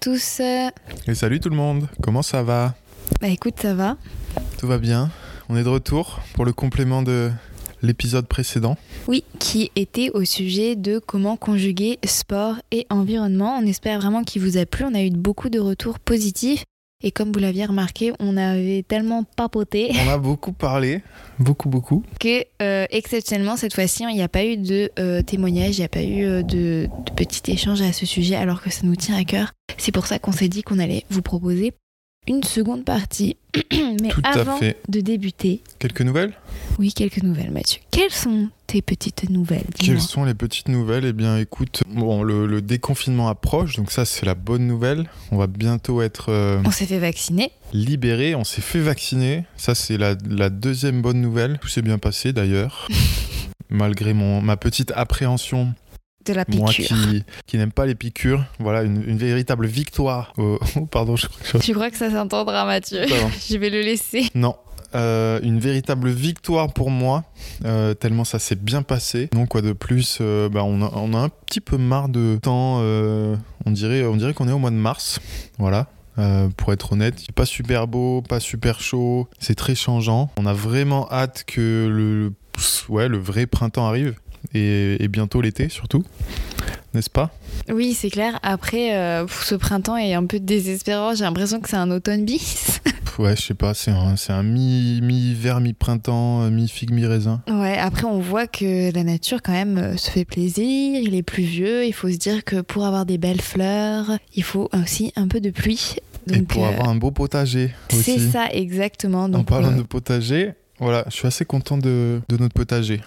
Tous. Et salut tout le monde, comment ça va? Bah écoute, ça va. Tout va bien On est de retour pour le complément de l'épisode précédent. Oui, qui était au sujet de comment conjuguer sport et environnement. On espère vraiment qu'il vous a plu. On a eu beaucoup de retours positifs. Et comme vous l'aviez remarqué, on avait tellement papoté On a beaucoup parlé, beaucoup, beaucoup. que euh, exceptionnellement cette fois-ci, il n'y a pas eu de euh, témoignage, il n'y a pas eu euh, de, de petit échange à ce sujet alors que ça nous tient à cœur. C'est pour ça qu'on s'est dit qu'on allait vous proposer une seconde partie. Mais Tout à avant fait. de débuter, Quelques nouvelles? Oui, quelques nouvelles Mathieu. Quelles sont tes petites nouvelles Quelles sont les petites nouvelles? Eh bien écoute, bon, le, le déconfinement approche, donc ça c'est la bonne nouvelle. On va bientôt être euh, On s'est fait vacciner. libéré, on s'est fait vacciner. Ça c'est la, la deuxième bonne nouvelle. Tout s'est bien passé d'ailleurs. Malgré mon, ma petite appréhension De la Moi piqûre. qui, qui n'aime pas les piqûres, voilà, une, une véritable victoire. oh, pardon, je crois que je... Tu crois que ça s'entendra Mathieu? Je vais le laisser. Non. Euh, une véritable victoire pour moi, euh, tellement ça s'est bien passé. Donc quoi de plus, euh, bah, on, a, on un petit peu marre de temps, on dirait on qu'on est au mois de mars, voilà. Pour être honnête, pas super beau, pas super chaud, c'est très changeant. On a vraiment hâte que le, ouais, le vrai printemps arrive et, et bientôt l'été surtout, n'est-ce pas? Oui, c'est clair. Après, euh, ce printemps est un peu désespérant. J'ai l'impression que c'est un automne bis. Ouais, je sais pas, c'est un, un mi- mi-hiver, mi-printemps, euh, mi-figue, mi-raisin. Ouais, après, on voit que la nature, quand même, euh, se fait plaisir. Il est pluvieux. Il faut se dire que pour avoir des belles fleurs, il faut aussi un peu de pluie. Et pour euh, avoir un beau potager aussi. c'est ça, exactement. En parlant euh, de potager, voilà, je suis assez content de, de notre potager.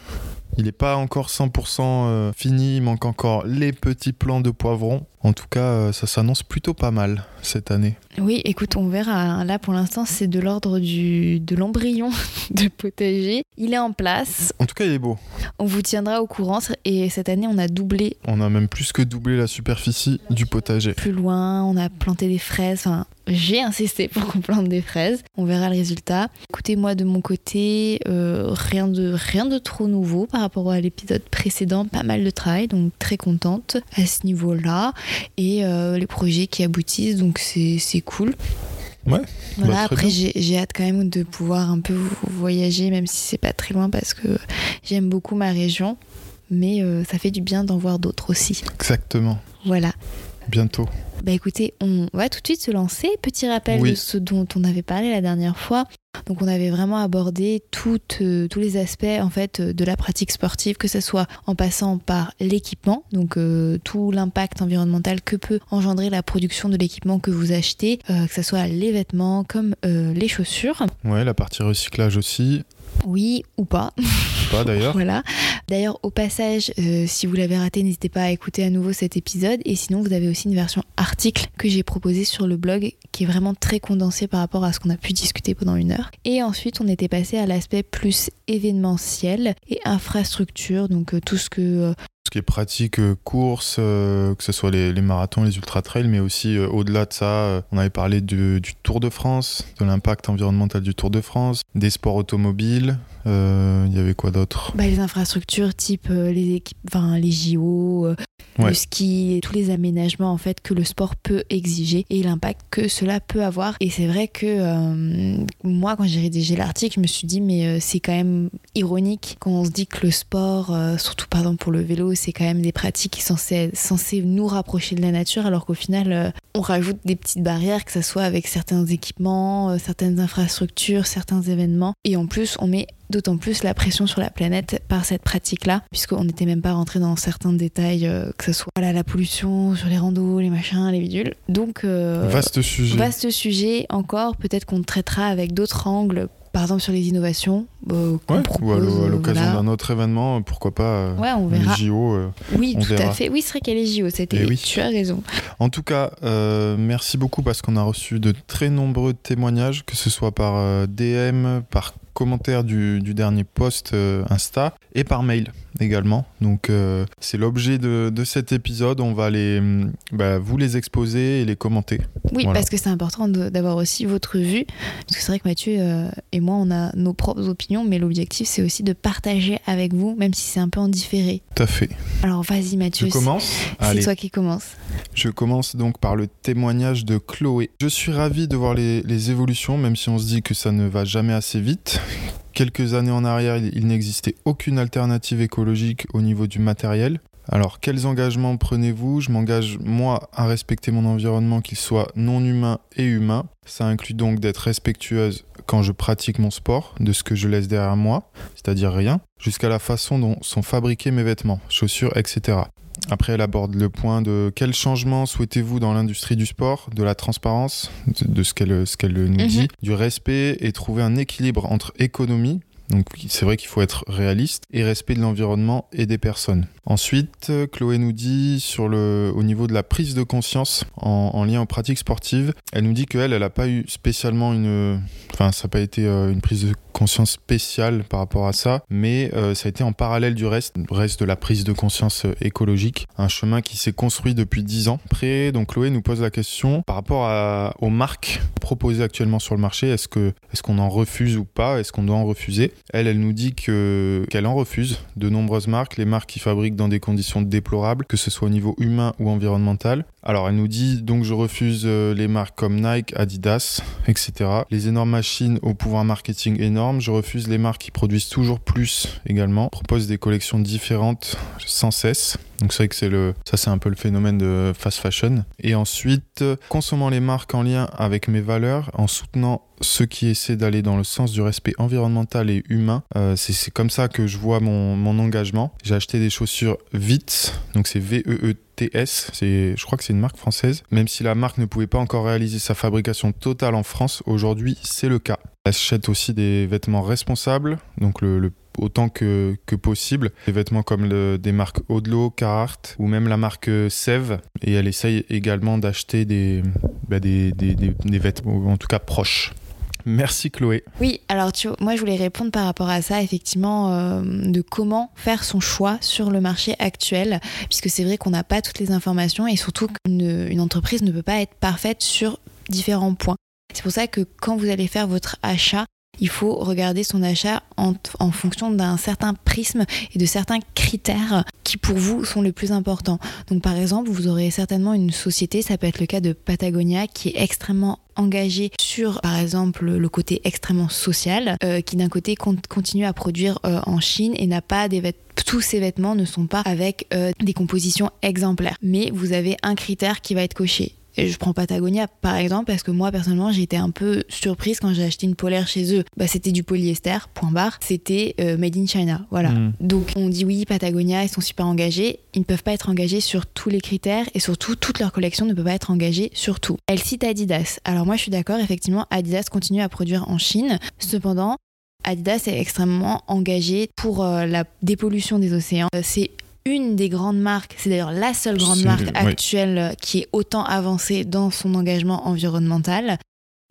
Il n'est pas encore 100% euh, fini, il manque encore les petits plants de poivrons. En tout cas, euh, ça s'annonce plutôt pas mal cette année. Oui, écoute, on verra. Là, pour l'instant, c'est de l'ordre du de l'embryon de potager. Il est en place. En tout cas, il est beau. On vous tiendra au courant. Et cette année, on a doublé On a même plus que doublé la superficie du potager. plus loin. On a planté des fraises. Enfin, j'ai insisté pour qu'on plante des fraises. On verra le résultat. Écoutez, moi, de mon côté, euh, rien, de, rien de trop nouveau par rapport à l'épisode précédent. Pas mal de travail, donc très contente à ce niveau-là. Et euh, les projets qui aboutissent, donc c'est cool. Ouais, Voilà, bah, après, j'ai hâte quand même de pouvoir un peu voyager, même si c'est pas très loin, parce que j'aime beaucoup ma région. Mais euh, ça fait du bien d'en voir d'autres aussi. Exactement. Voilà. Bientôt. Bah écoutez, on va tout de suite se lancer. Petit rappel Oui. de ce dont on avait parlé la dernière fois. Donc on avait vraiment abordé euh, tous les aspects en fait euh, de la pratique sportive, que ce soit en passant par l'équipement, donc euh, tout l'impact environnemental que peut engendrer la production de l'équipement que vous achetez, euh, que ce soit les vêtements comme les chaussures, Ouais, la partie recyclage aussi. oui ou pas. Pas d'ailleurs. Voilà. D'ailleurs, au passage, euh, si vous l'avez raté, n'hésitez pas à écouter à nouveau cet épisode. Et sinon, vous avez aussi une version article que j'ai proposée sur le blog qui est vraiment très condensée par rapport à ce qu'on a pu discuter pendant une heure. Et ensuite, on était passé à l'aspect plus événementiel et infrastructure, donc euh, tout ce que euh, qui est pratique, euh, course, euh, que ce soit les, les marathons, les ultra-trails, mais aussi euh, au-delà de ça, on avait parlé du, du Tour de France, de l'impact environnemental du Tour de France, des sports automobiles, euh, il y avait quoi d'autre? Bah, les infrastructures type euh, les équipes, enfin les JO, euh, Ouais. le ski, tous les aménagements en fait que le sport peut exiger et l'impact que cela peut avoir. Et c'est vrai que moi, quand j'ai rédigé l'article, je me suis dit mais c'est quand même ironique quand on se dit que le sport, surtout par exemple pour le vélo, c'est quand même des pratiques qui sont censées, censées nous rapprocher de la nature, alors qu'au final, euh, on rajoute des petites barrières, que ce soit avec certains équipements, euh, certaines infrastructures, certains événements, et en plus, on met d'autant plus la pression sur la planète par cette pratique-là, puisqu'on n'était même pas rentré dans certains détails, euh, que ce soit voilà, la pollution sur les randos, les machins, les bidules. Donc, euh, Vaste sujet. vaste sujet encore, peut-être qu'on traitera avec d'autres angles par exemple sur les innovations euh, qu'on Ouais, propose, ou à l'o- à euh, l'occasion voilà. d'un autre événement, pourquoi pas euh, Ouais, on les. JO. euh. Oui, on tout verra. à fait. Oui, c'est vrai qu'il y a les JO, c'était. Eh oui. Tu as raison. En tout cas, euh, merci beaucoup parce qu'on a reçu de très nombreux témoignages, que ce soit par euh, DM, par commentaire du, du dernier post euh, Insta et par mail également. Donc euh, c'est l'objet de, de cet épisode. On va les, hum, bah, vous les exposer et les commenter. Oui, Voilà. parce que c'est important d'avoir aussi votre vue. Parce que c'est vrai que Mathieu euh, et moi, on a nos propres opinions, mais l'objectif, c'est aussi de partager avec vous, même si c'est un peu en différé. Tout à fait. Alors vas-y, Mathieu. Je commence C'est toi qui commence. Je commence donc par le témoignage de Chloé. Je suis ravi de voir les, les évolutions, même si on se dit que ça ne va jamais assez vite. Quelques années en arrière, il, n'existait aucune alternative écologique au niveau du matériel. Alors, quels engagements prenez-vous? Je m'engage, moi, à respecter mon environnement, qu'il soit non humain et humain. Ça inclut donc d'être respectueuse quand je pratique mon sport, de ce que je laisse derrière moi, c'est-à-dire rien, jusqu'à la façon dont sont fabriqués mes vêtements, chaussures, etc. Après, elle aborde le point de quel changement souhaitez-vous dans l'industrie du sport, de la transparence, de, de ce qu'elle ce qu'elle nous Mhm. dit, du respect et trouver un équilibre entre économie, donc c'est vrai qu'il faut être réaliste, et respect de l'environnement et des personnes. Ensuite, euh, Chloé nous dit sur le, au niveau de la prise de conscience en, en lien aux pratiques sportives, elle nous dit qu'elle, elle n'a pas eu spécialement une... Enfin, ça n'a pas été euh, une prise de conscience spéciale par rapport à ça, mais euh, ça a été en parallèle du reste, reste de la prise de conscience écologique, un chemin qui s'est construit depuis 10 ans. Après, donc Chloé nous pose la question par rapport aux marques proposées actuellement sur le marché, est-ce est-ce qu'on en refuse ou pas, est-ce qu'on doit en refuser? Elle, nous dit que qu'elle en refuse de nombreuses marques, les marques qui fabriquent dans des conditions déplorables, que ce soit au niveau humain ou environnemental. Alors, elle nous dit donc je refuse euh, les marques comme Nike, Adidas, etc. Les énormes machines au pouvoir marketing énorme. Je refuse les marques qui produisent toujours plus également, proposent des collections différentes sans cesse. Donc c'est vrai que ça c'est un peu le phénomène de fast fashion. Et ensuite, consommant les marques en lien avec mes valeurs, en soutenant ceux qui essaient d'aller dans le sens du respect environnemental et humain. Euh, c'est, comme ça que je vois mon, engagement. J'ai acheté des chaussures Vitz, donc c'est V-E-E-T-S. C'est, je crois que c'est une marque française. Même si la marque ne pouvait pas encore réaliser sa fabrication totale en France, aujourd'hui c'est le cas. J'achète aussi des vêtements responsables, donc autant que, possible. Des vêtements comme des marques Odlo, Carhartt ou même la marque euh, Sève. Et elle essaye également d'acheter des, bah, vêtements, en tout cas proches. Merci Chloé. Oui, alors tu vois, moi je voulais répondre par rapport à ça, effectivement, euh, de comment faire son choix sur le marché actuel, puisque c'est vrai qu'on n'a pas toutes les informations et surtout qu'une une entreprise ne peut pas être parfaite sur différents points. C'est pour ça que quand vous allez faire votre achat, il faut regarder son achat en, fonction d'un certain prisme et de certains critères qui pour vous sont les plus importants. Donc par exemple, vous aurez certainement une société, ça peut être le cas de Patagonia, qui est extrêmement engagée sur par exemple le côté extrêmement social, euh, qui d'un côté con- continue à produire euh, en Chine et n'a pas des vêtements tous ces vêtements ne sont pas avec euh, des compositions exemplaires. Mais vous avez un critère qui va être coché. Et je prends Patagonia par exemple parce que moi personnellement j'ai été un peu surprise quand j'ai acheté une polaire chez eux. Bah, c'était du polyester, point barre. C'était euh, made in China, voilà. Mm. Donc on dit oui Patagonia ils sont super engagés. Ils ne peuvent pas être engagés sur tous les critères et surtout toute leur collection ne peut pas être engagée sur tout. Elle cite Adidas. Alors moi je suis d'accord effectivement Adidas continue à produire en Chine. Cependant Adidas est extrêmement engagé pour euh, la dépollution des océans. Euh, C'est une des grandes marques, c'est d'ailleurs la seule grande marque actuelle euh, qui est autant avancée dans son engagement environnemental.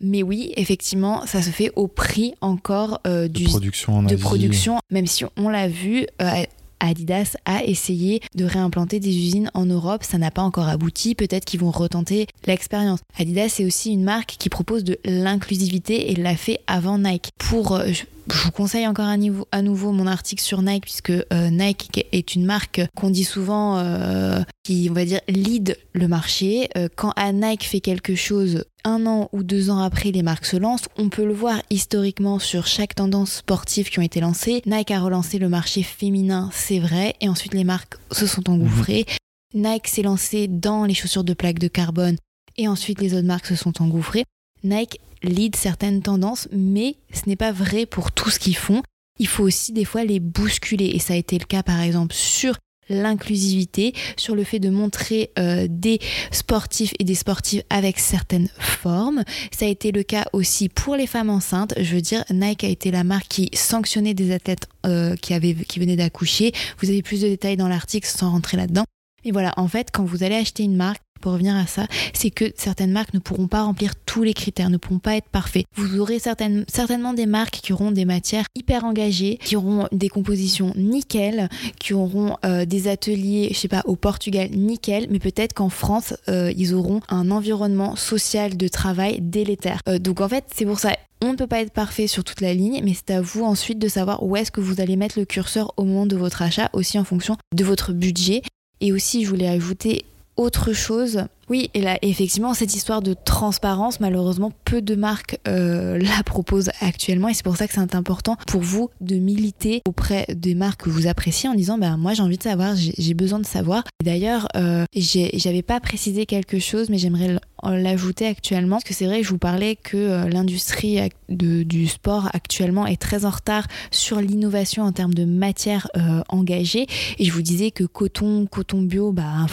Mais oui, effectivement, ça se fait au prix encore euh, De du, production en de Asie. production, même si on l'a vu, euh, Adidas a essayé de réimplanter des usines en Europe, ça n'a pas encore abouti, peut-être qu'ils vont retenter l'expérience. Adidas c'est aussi une marque qui propose de l'inclusivité et l'a fait avant Nike. Pour, euh, je, vous conseille encore à, nouveau mon article sur Nike puisque euh, Nike est une marque qu'on dit souvent euh, qui, on va dire, lead le marché. Quand Nike fait quelque chose un an ou deux ans après les marques se lancent, on peut le voir historiquement sur chaque tendance sportive qui ont été lancées. Nike a relancé le marché féminin, c'est vrai, et ensuite les marques se sont engouffrées. Nike s'est lancé dans les chaussures de plaques de carbone, et ensuite les autres marques se sont engouffrées. Nike lead certaines tendances, mais ce n'est pas vrai pour tout ce qu'ils font. Il faut aussi des fois les bousculer, et ça a été le cas par exemple sur l'inclusivité, sur le fait de montrer euh, des sportifs et des sportives avec certaines formes. Ça a été le cas aussi pour les femmes enceintes. Je veux dire, Nike a été la marque qui sanctionnait des athlètes euh, qui, avaient, qui venaient d'accoucher. Vous avez plus de détails dans l'article sans rentrer là-dedans. Et voilà, en fait, quand vous allez acheter une marque, pour revenir à ça, c'est que certaines marques ne pourront pas remplir tous les critères, ne pourront pas être parfaits. Vous aurez certainement des marques qui auront des matières hyper engagées, qui auront des compositions nickel, qui auront euh, des ateliers, je sais pas, au Portugal nickel, mais peut-être qu'en France, euh, ils auront un environnement social de travail délétère. Euh, donc en fait, c'est pour ça, on ne peut pas être parfait sur toute la ligne, mais c'est à vous ensuite de savoir où est-ce que vous allez mettre le curseur au moment de votre achat, aussi en fonction de votre budget. Et aussi, je voulais ajouter autre chose. Oui, et là, effectivement, cette histoire de transparence, malheureusement, peu de marques euh, la proposent actuellement. Et c'est pour ça que c'est important pour vous de militer auprès des marques que vous appréciez en disant ben, Moi, j'ai envie de savoir, j'ai besoin de savoir. D'ailleurs, euh, j'avais pas précisé quelque chose, mais j'aimerais l'ajouter actuellement. Parce que c'est vrai je vous parlais que euh, l'industrie du sport actuellement est très en retard sur l'innovation en termes de matière euh, engagée. Et je vous disais que coton, coton bio, bah,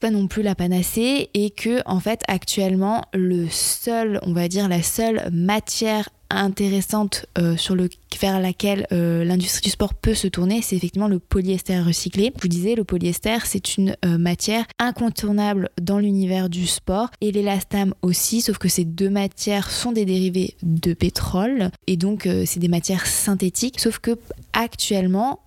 pas non plus la panacée. Et que, en fait, actuellement, le seul, on va dire, la seule matière intéressante euh, sur le, vers laquelle euh, l'industrie du sport peut se tourner, c'est effectivement le polyester recyclé. Vous disiez, le polyester, c'est une euh, matière incontournable dans l'univers du sport et l'élastame aussi, sauf que ces deux matières sont des dérivés de pétrole et donc c'est des matières synthétiques, sauf que actuellement,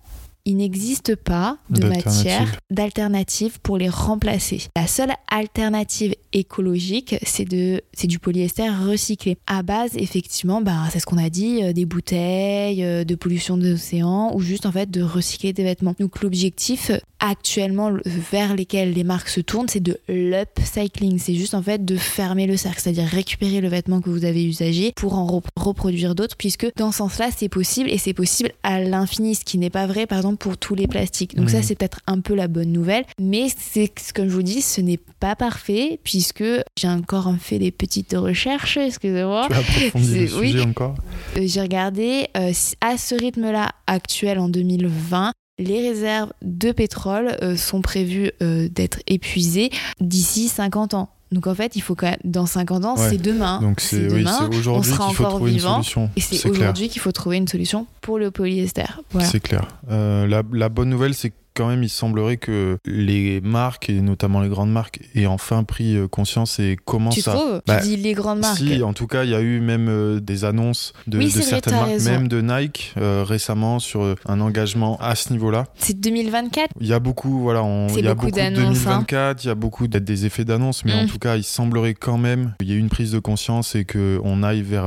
il n'existe pas de matière d'alternative pour les remplacer. La seule alternative écologique, c'est de c'est du polyester recyclé. À base, effectivement, bah, c'est ce qu'on a dit, euh, des bouteilles, euh, de pollution des océans, ou juste en fait de recycler des vêtements. Donc l'objectif actuellement vers lesquels les marques se tournent, c'est de l'upcycling. C'est juste en fait de fermer le cercle, c'est-à-dire récupérer le vêtement que vous avez usagé pour en reproduire d'autres, puisque dans ce sens-là, c'est possible et c'est possible à l'infini, ce qui n'est pas vrai par exemple pour tous les plastiques. Donc ça, c'est peut-être un peu la bonne nouvelle, mais c'est comme je vous dis, ce n'est pas parfait puisque j'ai encore fait des petites recherches, excusez-moi. Tu as le sujet encore? Euh, J'ai regardé euh, à ce rythme-là actuel en 2020, les réserves de pétrole euh, sont prévues d'être épuisées d'ici 50 ans. Donc en fait, il faut quand même, dans 50 ans, c'est demain. Donc c'est demain, on sera encore vivant. Et c'est aujourd'hui qu'il faut trouver une solution pour le polyester. C'est clair. Euh, la, la, bonne nouvelle, c'est quand même, il semblerait que les marques, et notamment les grandes marques, aient enfin pris euh, conscience et commencent tu Trouves tu bah, dis les grandes marques Si, en tout cas, il y a eu même euh, des annonces de, certaines marques, même de Nike euh, récemment sur un engagement à ce niveau-là. C'est 2024 Il y a beaucoup, voilà, il y a beaucoup, de 2024, il y a beaucoup des effets d'annonce, mais en mm. tout cas, il semblerait quand même qu'il y ait une prise de conscience et qu'on aille vers,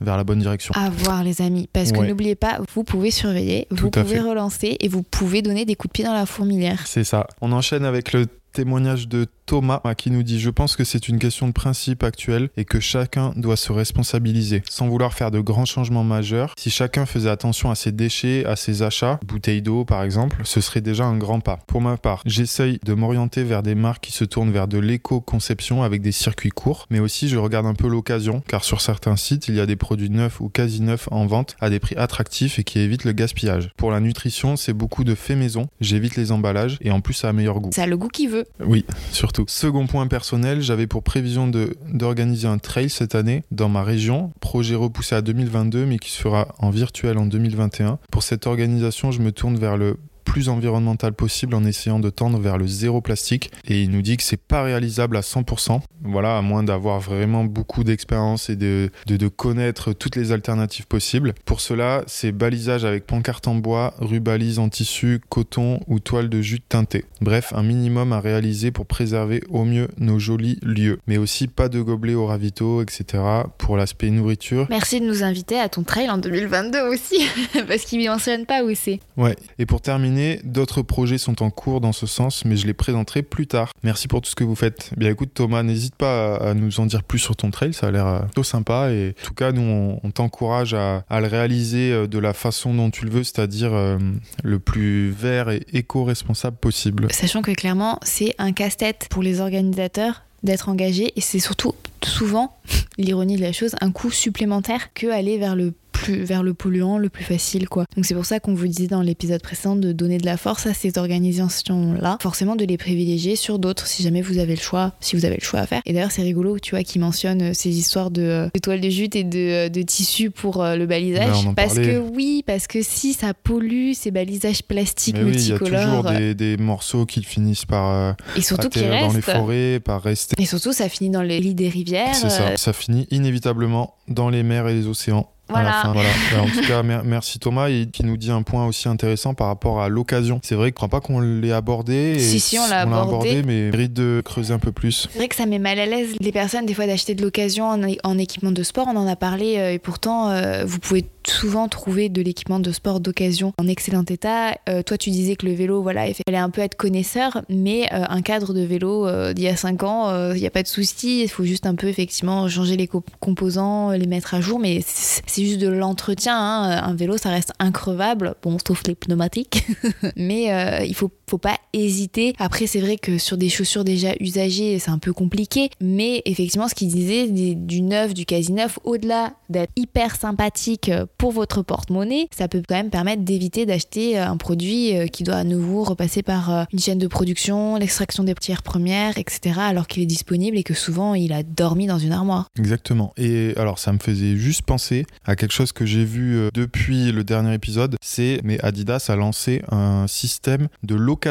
vers la bonne direction. À voir, les amis, parce que n'oubliez pas, vous pouvez surveiller, vous pouvez relancer et vous pouvez donner des coups de pied dans la fourmilière. C'est ça. On enchaîne avec le témoignage de Thomas qui nous dit Je pense que c'est une question de principe actuelle et que chacun doit se responsabiliser. Sans vouloir faire de grands changements majeurs, si chacun faisait attention à ses déchets, à ses achats, bouteilles d'eau par exemple, ce serait déjà un grand pas. Pour ma part, j'essaye de m'orienter vers des marques qui se tournent vers de l'éco-conception avec des circuits courts, mais aussi je regarde un peu l'occasion car sur certains sites, il y a des produits neufs ou quasi neufs en vente à des prix attractifs et qui évitent le gaspillage. Pour la nutrition, c'est beaucoup de fait maison, j'évite les emballages et en plus ça a meilleur goût. Ça a le goût qu'il veut. Oui, surtout. Second point personnel, j'avais pour prévision d'organiser un trail cette année dans ma région, projet repoussé à 2022 mais qui se fera en virtuel en 2021. Pour cette organisation, je me tourne vers le plus environnemental possible en essayant de tendre vers le zéro plastique. Et il nous dit que c'est pas réalisable à 100%. Voilà, à moins d'avoir vraiment beaucoup d'expérience et de, de, connaître toutes les alternatives possibles. Pour cela, c'est balisage avec pancarte en bois, rubalise en tissu, coton ou toile de jute teintée. Bref, un minimum à réaliser pour préserver au mieux nos jolis lieux. Mais aussi pas de gobelets au ravito, etc. pour l'aspect nourriture. Merci de nous inviter à ton trail en 2022 aussi, parce qu'il ne mentionne pas où c'est. Ouais, et pour terminer, D'autres projets sont en cours dans ce sens, mais je les présenterai plus tard. Merci pour tout ce que vous faites. Bien écoute Thomas, n'hésite pas à nous en dire plus sur ton trail, ça a l'air euh, plutôt sympa et en tout cas nous on, t'encourage à, le réaliser euh, de la façon dont tu le veux, c'est-à-dire euh, le plus vert et éco-responsable possible. Sachant que clairement c'est un casse-tête pour les organisateurs d'être engagés et c'est surtout souvent l'ironie de la chose un coût supplémentaire que aller vers le plus vers le polluant le plus facile quoi. Donc c'est pour ça qu'on vous disait dans l'épisode précédent de donner de la force à ces organisations là, forcément de les privilégier sur d'autres si jamais vous avez le choix, si vous avez le choix à faire. Et d'ailleurs c'est rigolo tu vois qui mentionne ces histoires de, de toiles de jute et de, de tissu pour le balisage parce que oui parce que si ça pollue ces balisages plastiques Mais oui, multicolores. Il y a toujours des, des, morceaux qui finissent par euh, et surtout qui restent dans les forêts, par rester. Et surtout ça finit dans les lits des rivières. C'est ça, ça finit inévitablement dans les mers et les océans. Voilà. Fin, voilà. en tout cas, merci Thomas et qui nous dit un point aussi intéressant par rapport à l'occasion. C'est vrai que je crois pas qu'on l'ait abordé. Et si, si, on l'a abordé. abordé. mais mérite de creuser un peu plus. C'est vrai que ça met mal à l'aise les personnes des fois d'acheter de l'occasion en, en, équipement de sport. On en a parlé euh, et pourtant euh, vous pouvez souvent trouver de l'équipement de sport d'occasion en excellent état. Euh, toi, tu disais que le vélo, voilà, il fallait un peu être connaisseur, mais euh, un cadre de vélo euh, d'il y a 5 ans, il n'y a pas de souci. Il faut juste un peu, effectivement, changer les composants, les mettre à jour, mais c'est juste de l'entretien. Hein. Un vélo, ça reste increvable, bon, sauf les pneumatiques, mais il faut, faut pas hésiter. Après, c'est vrai que sur des chaussures déjà usagées, c'est un peu compliqué, mais effectivement, ce qu'il disait, du neuf, du quasi neuf, au-delà d'être hyper sympathique pour votre porte-monnaie, ça peut quand même permettre d'éviter d'acheter un produit qui doit à nouveau repasser par une chaîne de production, l'extraction des matières premières, etc., alors qu'il est disponible et que souvent il a dormi dans une armoire. Exactement. Et alors ça me faisait juste penser à quelque chose que j'ai vu depuis le dernier épisode, c'est mais Adidas a lancé un système de location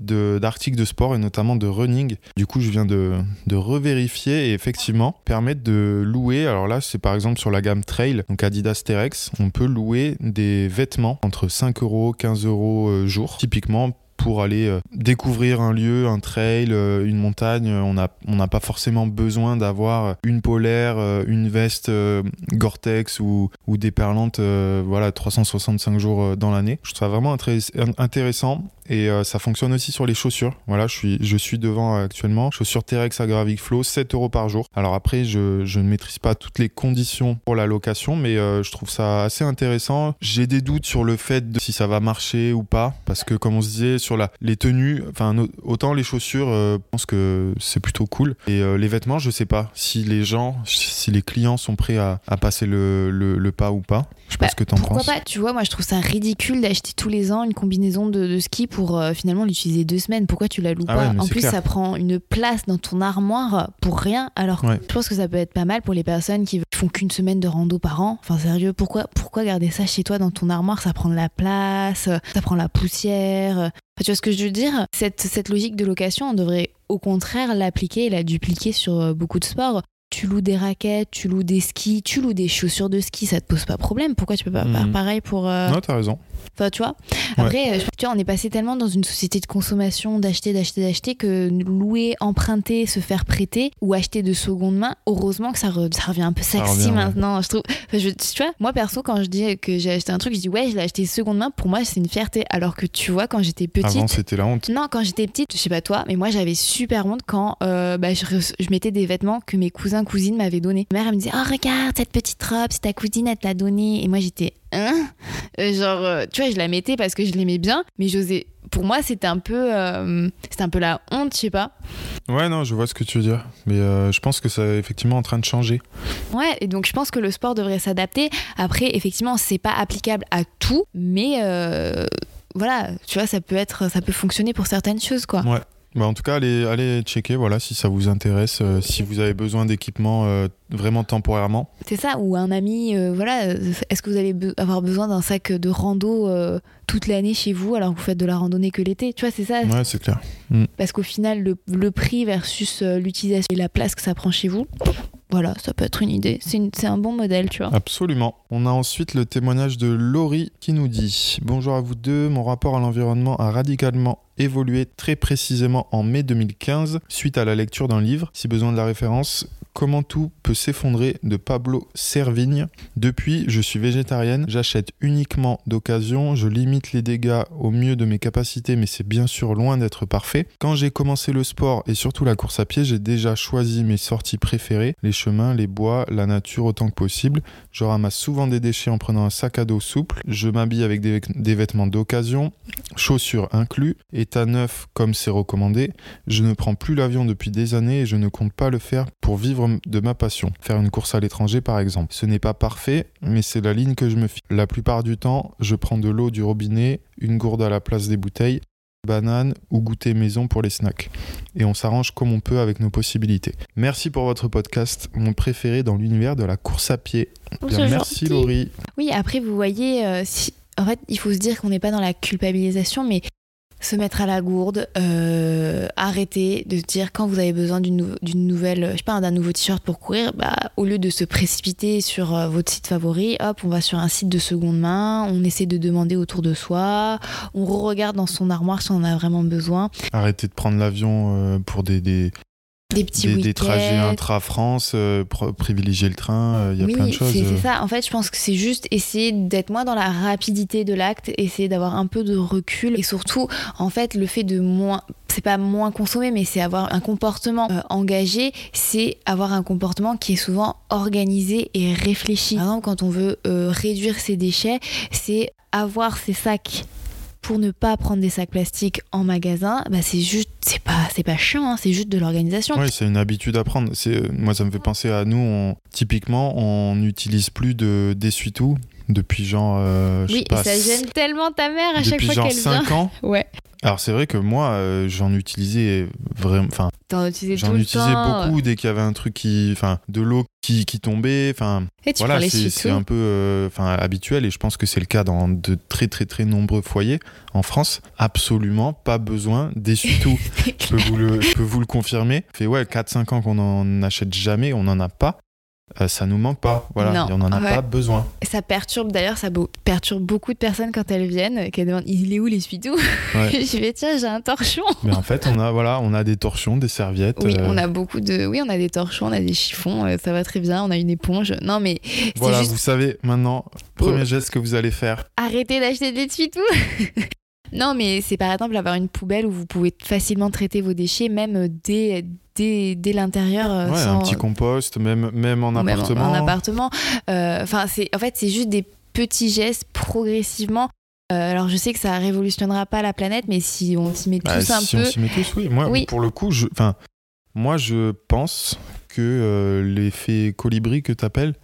d'articles de, sport et notamment de running. Du coup, je viens de, de revérifier et effectivement permettre de louer. Alors là, c'est par exemple sur la gamme Trail, donc Adidas Terex, on peut louer des vêtements entre 5 euros, 15 euros jour. Typiquement, pour aller euh, découvrir un lieu, un trail, euh, une montagne. On n'a on pas forcément besoin d'avoir une polaire, euh, une veste Gore-Tex ou, ou des perlantes voilà, 365 jours dans l'année. Je trouve ça vraiment intéressant et ça fonctionne aussi sur les chaussures. Voilà, je suis, je suis devant actuellement. Chaussures Terex à Gravic Flow, 7 euros par jour. Alors après, je, je, ne maîtrise pas toutes les conditions pour la location, mais je trouve ça assez intéressant. J'ai des doutes sur le fait de si ça va marcher ou pas, parce que comme on se disait, sur la, les tenues, enfin autant les chaussures, euh, je pense que c'est plutôt cool. Et euh, les vêtements, je sais pas si les gens, si les clients sont prêts à, à passer le, le, le, pas ou pas. Je sais bah, pas ce que t'en penses. Pourquoi pas Tu vois, moi je trouve ça ridicule d'acheter tous les ans une combinaison de, de ski pour euh, finalement l'utiliser deux semaines. Pourquoi tu la loues ah pas ouais, En plus, clair. ça prend une place dans ton armoire pour rien. Alors ouais. je pense que ça peut être pas mal pour les personnes qui font qu'une semaine de rando par an. Enfin, sérieux, pourquoi, pourquoi garder ça chez toi dans ton armoire? Ça prend de la place, ça prend la poussière. Enfin, tu vois ce que je veux dire? Cette, cette logique de location, on devrait au contraire l'appliquer et la dupliquer sur beaucoup de sports. Tu loues des raquettes, tu loues des skis, tu loues des chaussures de ski, ça te pose pas problème. Pourquoi tu peux pas Mhm. faire pareil pour. euh, Non, t'as raison. Enfin, tu vois. Après, euh, tu vois, on est passé tellement dans une société de consommation, d'acheter, d'acheter, d'acheter, que louer, emprunter, se faire prêter ou acheter de seconde main, heureusement que ça, re- ça revient un peu sexy revient, ouais. maintenant. Je trouve. Enfin, je- tu vois, moi perso, quand je dis que j'ai acheté un truc, je dis ouais, je l'ai acheté seconde main. Pour moi, c'est une fierté. Alors que tu vois, quand j'étais petite. Avant, c'était la honte. Non, quand j'étais petite, je sais pas toi, mais moi j'avais super honte quand euh, bah, je mettais des vêtements que mes cousins cousines m'avaient donnés. Ma mère elle me disait oh regarde cette petite robe, c'est ta cousine elle te l'a donnée et moi j'étais hein? Euh, genre euh, tu vois je la mettais parce que je l'aimais bien, mais j'osais. Pour moi c'était un peu euh, c'était un peu la honte, je sais pas. Ouais, non, je vois ce que tu veux dire. Mais euh, je pense que c'est effectivement en train de changer. Ouais, et donc je pense que le sport devrait s'adapter. Après, effectivement, c'est pas applicable à tout, mais voilà, tu vois, ça peut être, ça peut fonctionner pour certaines choses, quoi. Ouais. Bah, en tout cas, allez, allez checker voilà, si ça vous intéresse, euh, si vous avez besoin d'équipement euh, vraiment temporairement. C'est ça, ou un ami, euh, voilà, est-ce que vous allez be- avoir besoin d'un sac de rando toute l'année chez vous alors que vous faites de la randonnée que l'été Tu vois, c'est ça? Ouais, c'est clair. Parce qu'au final, le, le prix versus l'utilisation et la place que ça prend chez vous, voilà, ça peut être une idée. C'est un bon modèle, tu vois. Absolument. On a ensuite le témoignage de Laurie qui nous dit Bonjour à vous deux, mon rapport à l'environnement a radicalement évolué très précisément en mai 2015 suite à la lecture d'un livre. Si besoin de la référence, Comment tout peut s'effondrer de Pablo Servigne. Depuis, je suis végétarienne, j'achète uniquement d'occasion, je limite les dégâts au mieux de mes capacités, mais c'est bien sûr loin d'être parfait. Quand j'ai commencé le sport et surtout la course à pied, j'ai déjà choisi mes sorties préférées, les chemins, les bois, la nature autant que possible. Je ramasse souvent des déchets en prenant un sac à dos souple, je m'habille avec des, des vêtements d'occasion, chaussures inclus, état neuf comme c'est recommandé. Je ne prends plus l'avion depuis des années et je ne compte pas le faire pour vivre de ma passion. Faire une course à l'étranger par exemple. Ce n'est pas parfait, mais c'est la ligne que je me fie. La plupart du temps, je prends de l'eau du robinet, une gourde à la place des bouteilles, banane ou goûter maison pour les snacks. Et on s'arrange comme on peut avec nos possibilités. Merci pour votre podcast, mon préféré dans l'univers de la course à pied. Bien, merci. Laurie. Oui, après, vous voyez, euh, si... en fait, il faut se dire qu'on n'est pas dans la culpabilisation, mais se mettre à la gourde, euh, arrêter de dire quand vous avez besoin d'une nou- d'une nouvelle, je sais d'un nouveau t-shirt pour courir, bah, au lieu de se précipiter sur euh, votre site favori, hop, on va sur un site de seconde main, on essaie de demander autour de soi, on regarde dans son armoire si on en a vraiment besoin. Arrêtez de prendre l'avion euh, pour des, Des petits des, des trajets intra-France, euh, privilégier le train, il y a oui, plein de choses. c'est euh. c'est ça. En fait, je pense que c'est juste essayer d'être moins dans la rapidité de l'acte, essayer d'avoir un peu de recul et surtout, en fait, le fait de moins, c'est pas moins consommer, mais c'est avoir un comportement euh, engagé, c'est avoir un comportement qui est souvent organisé et réfléchi. Par exemple, quand on veut euh, réduire ses déchets, c'est avoir ses sacs pour ne pas prendre des sacs plastiques en magasin, bah c'est juste, c'est pas, c'est pas chiant, hein, c'est juste de l'organisation. Oui, c'est une habitude à prendre. Euh, moi, ça me fait penser à nous. Typiquement, on n'utilise plus de d'essuie-tout depuis genre, euh, Oui, pas, et ça gêne tellement ta mère à chaque fois qu'elle vient. 5 ans. Ouais. Alors c'est vrai que moi, euh, j'en utilisais vraiment, enfin, T'en utilisais tout j'en utilisais temps. beaucoup dès qu'il y avait un truc qui, enfin, de l'eau qui, qui tombait, enfin, Et tu voilà, c'est, un peu, euh, habituel et je pense que c'est le cas dans de très très très nombreux foyers en France. Absolument pas besoin d'essuie-tout. je peux vous le, je peux vous le confirmer. Ça fait ouais, 4-5 ans qu'on n'en achète jamais, on n'en a pas. Euh, ça nous manque pas, voilà, Non, et on n'en a ouais. pas besoin. Ça perturbe d'ailleurs, ça perturbe beaucoup de personnes quand elles viennent, qu'elles demandent il est où l'essuie-tout Ouais. Je vais tiens, j'ai un torchon. Mais en fait, on a, voilà, on a des torchons, des serviettes. Oui, euh, on a beaucoup de. Oui, on a des torchons, on a des chiffons, euh, ça va très bien, on a une éponge. Non, mais Voilà, juste vous savez maintenant, premier geste que vous allez faire. arrêter d'acheter de l'essuie-tout. non, mais c'est par exemple avoir une poubelle où vous pouvez facilement traiter vos déchets, même euh, dès, dès, dès l'intérieur. euh, Ouais, sans- un petit compost, même, même en même appartement. en appartement. Euh, Enfin, c'est en fait c'est juste des petits gestes progressivement. Euh, alors je sais que ça révolutionnera pas la planète, mais si on s'y met Bah, tous un si peu, on s'y met tous, oui. Moi, Oui. pour le coup, je, enfin, moi, je pense que euh, l'effet colibri que tu appelles,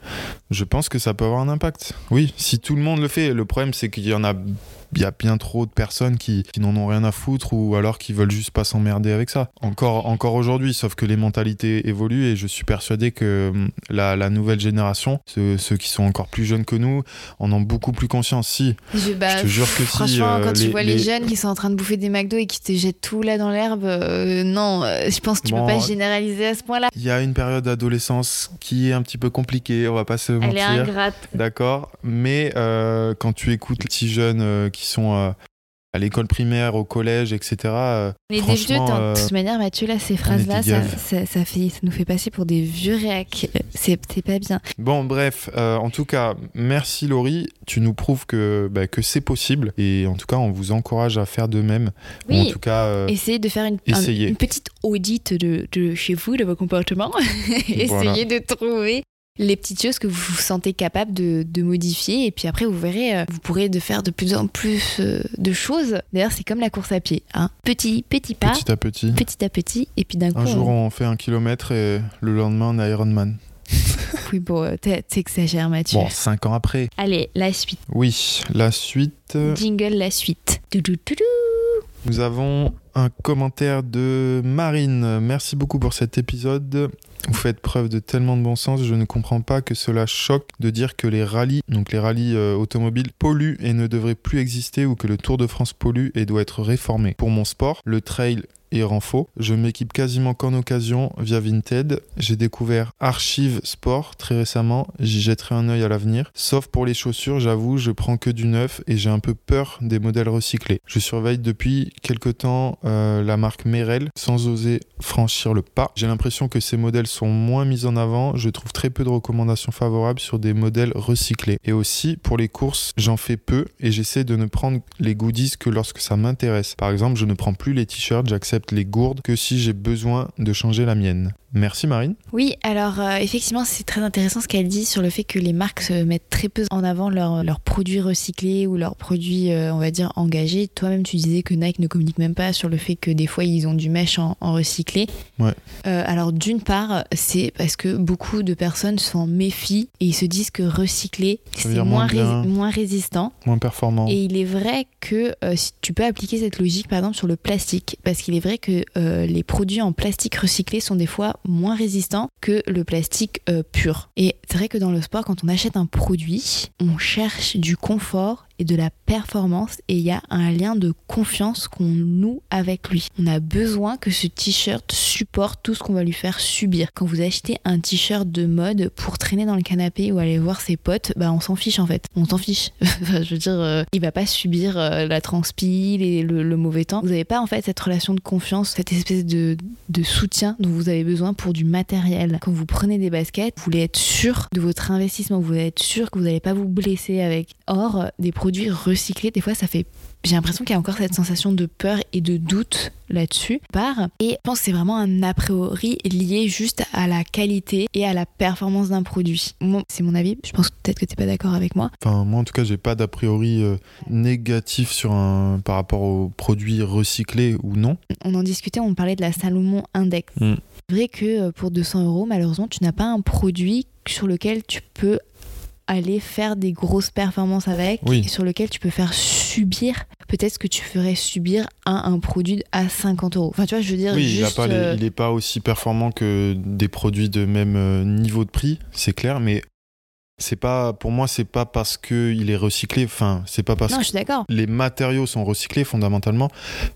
je pense que ça peut avoir un impact. Oui, si tout le monde le fait. Le problème, c'est qu'il y en a, y a bien trop de personnes qui, qui n'en ont rien à foutre ou alors qui veulent juste pas s'emmerder avec ça. Encore, encore aujourd'hui, sauf que les mentalités évoluent et je suis persuadé que hum, la, la nouvelle génération, ceux, ceux qui sont encore plus jeunes que nous, en ont beaucoup plus conscience. Si, je, bah, je te jure que si, franchement, euh, quand tu les- vois les... les- jeunes qui sont en train de bouffer des McDo et qui te jettent tout là dans l'herbe, euh, non, euh, je pense que tu Bon, peux pas généraliser à ce point-là. Il y a une période d'adolescence qui est un petit peu compliquée, on va pas se Elle est mentir. ingrate. D'accord, mais euh, quand tu écoutes les petits jeunes euh, qui sont euh, à l'école primaire, au collège, etc. euh, On est des vieux, de euh, toute manière, Mathieu, là, ces phrases-là, ça, gaves. ça, ça fait, ça nous fait passer pour des vieux réacs. C'est c'est pas bien. Bon, bref, euh, en tout cas, merci Laurie. Tu nous prouves que, bah, que c'est possible. Et en tout cas, on vous encourage à faire de même. Ou en Oui, tout cas, euh, Essayez de faire une, un- essayez. une petite audite de, de chez vous, de vos comportements. Essayez Voilà. de trouver les petites choses que vous vous sentez capable de, de modifier. Et puis après, vous verrez, euh, vous pourrez de faire de plus en plus euh, de choses. D'ailleurs, c'est comme la course à pied. Hein. Petit, petit pas, petit. petit à petit. à petit. Et puis d'un coup, Un jour, on- on fait un kilomètre et le lendemain, on est Ironman. oui, bon, euh, t'exagères, Mathieu. Bon, cinq ans après. Allez, la suite. Oui, la suite. Jingle, la suite. Doudou, doudou. Nous avons un commentaire de Marine. Merci beaucoup pour cet épisode. Vous faites preuve de tellement de bon sens, je ne comprends pas que cela choque de dire que les rallyes, donc les rallyes euh, automobiles, polluent et ne devraient plus exister ou que le Tour de France pollue et doit être réformé. Pour mon sport, le trail et rend faux. Je m'équipe quasiment qu'en occasion via Vinted. J'ai découvert Archive Sport très récemment. J'y jetterai un œil à l'avenir. Sauf pour les chaussures, j'avoue, je prends que du neuf et j'ai un peu peur des modèles recyclés. Je surveille depuis quelque temps euh, la marque Merrell sans oser franchir le pas. J'ai l'impression que ces modèles sont moins mis en avant. Je trouve très peu de recommandations favorables sur des modèles recyclés. Et aussi, pour les courses, j'en fais peu et j'essaie de ne prendre les goodies que lorsque ça m'intéresse. Par exemple, je ne prends plus les t-shirts, j'accepte les gourdes que si j'ai besoin de changer la mienne. Merci Marine. Oui, alors euh, effectivement, c'est très intéressant ce qu'elle dit sur le fait que les marques se mettent très peu en avant leurs produits recyclés ou leurs produits, euh, on va dire, engagés. Toi-même, tu disais que Nike ne communique même pas sur le fait que des fois, ils ont du mesh en, en recyclé. Ouais. Euh, alors d'une part, c'est parce que beaucoup de personnes s'en méfient et ils se disent que recycler, c'est moins, résistant. Moins performant. Et il est vrai que si tu peux appliquer cette logique par exemple sur le plastique, parce qu'il est vrai que les produits en plastique recyclé sont des fois moins résistants que le plastique euh, pur. Et c'est vrai que dans le sport, quand on achète un produit, on cherche du confort de la performance et il y a un lien de confiance qu'on noue avec lui. On a besoin que ce t-shirt supporte tout ce qu'on va lui faire subir. Quand vous achetez un t-shirt de mode pour traîner dans le canapé ou aller voir ses potes, bah on s'en fiche en fait. On s'en fiche. Je veux dire, euh, il va pas subir euh, la transpi et le, mauvais temps. Vous n'avez pas en fait cette relation de confiance, cette espèce de soutien dont vous avez besoin pour du matériel. Quand vous prenez des baskets, vous voulez être sûr de votre investissement, vous voulez être sûr que vous n'allez pas vous blesser avec. Or, des produits recyclés, des fois, ça fait j'ai l'impression qu'il y a encore cette sensation de peur et de doute là-dessus. Par et je pense que c'est vraiment un a priori lié juste à la qualité et à la performance d'un produit. C'est mon avis. Je pense peut-être que t'es pas d'accord avec moi. Enfin, moi en tout cas, j'ai pas d'a priori euh, négatif sur un par rapport aux produits recyclés ou non. On en discutait, on parlait de la Salomon Index. Mm. C'est vrai que euh, pour 200 euros, malheureusement, tu n'as pas un produit sur lequel tu peux aller faire des grosses performances avec Oui. et sur lequel tu peux faire subir peut-être que tu ferais subir à un produit à 50 euros. Enfin, tu vois, je veux dire, Oui, il juste, euh, il est pas aussi performant que des produits de même euh, niveau de prix, c'est clair, mais c'est pas pour moi c'est pas parce que il est recyclé, enfin c'est pas parce Non, que je suis les matériaux sont recyclés fondamentalement,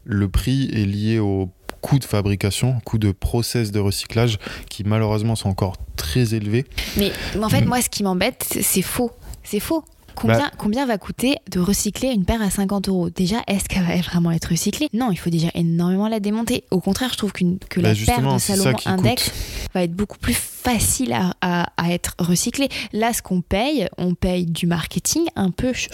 le prix est lié au coût de fabrication, coût de process de recyclage qui malheureusement sont encore très élevés. Mais, mais en fait, Mm. moi, ce qui m'embête, c'est faux. C'est faux. Combien, Bah- combien va coûter de recycler une paire à 50 euros? Déjà, est-ce qu'elle va vraiment être recyclée? Non, il faut déjà énormément la démonter. Au contraire, je trouve qu'une- que Bah, la paire de Salomon Index coûte. va être beaucoup plus facile à, à- à être recyclée. Là, ce qu'on paye, on paye du marketing un peu. Suis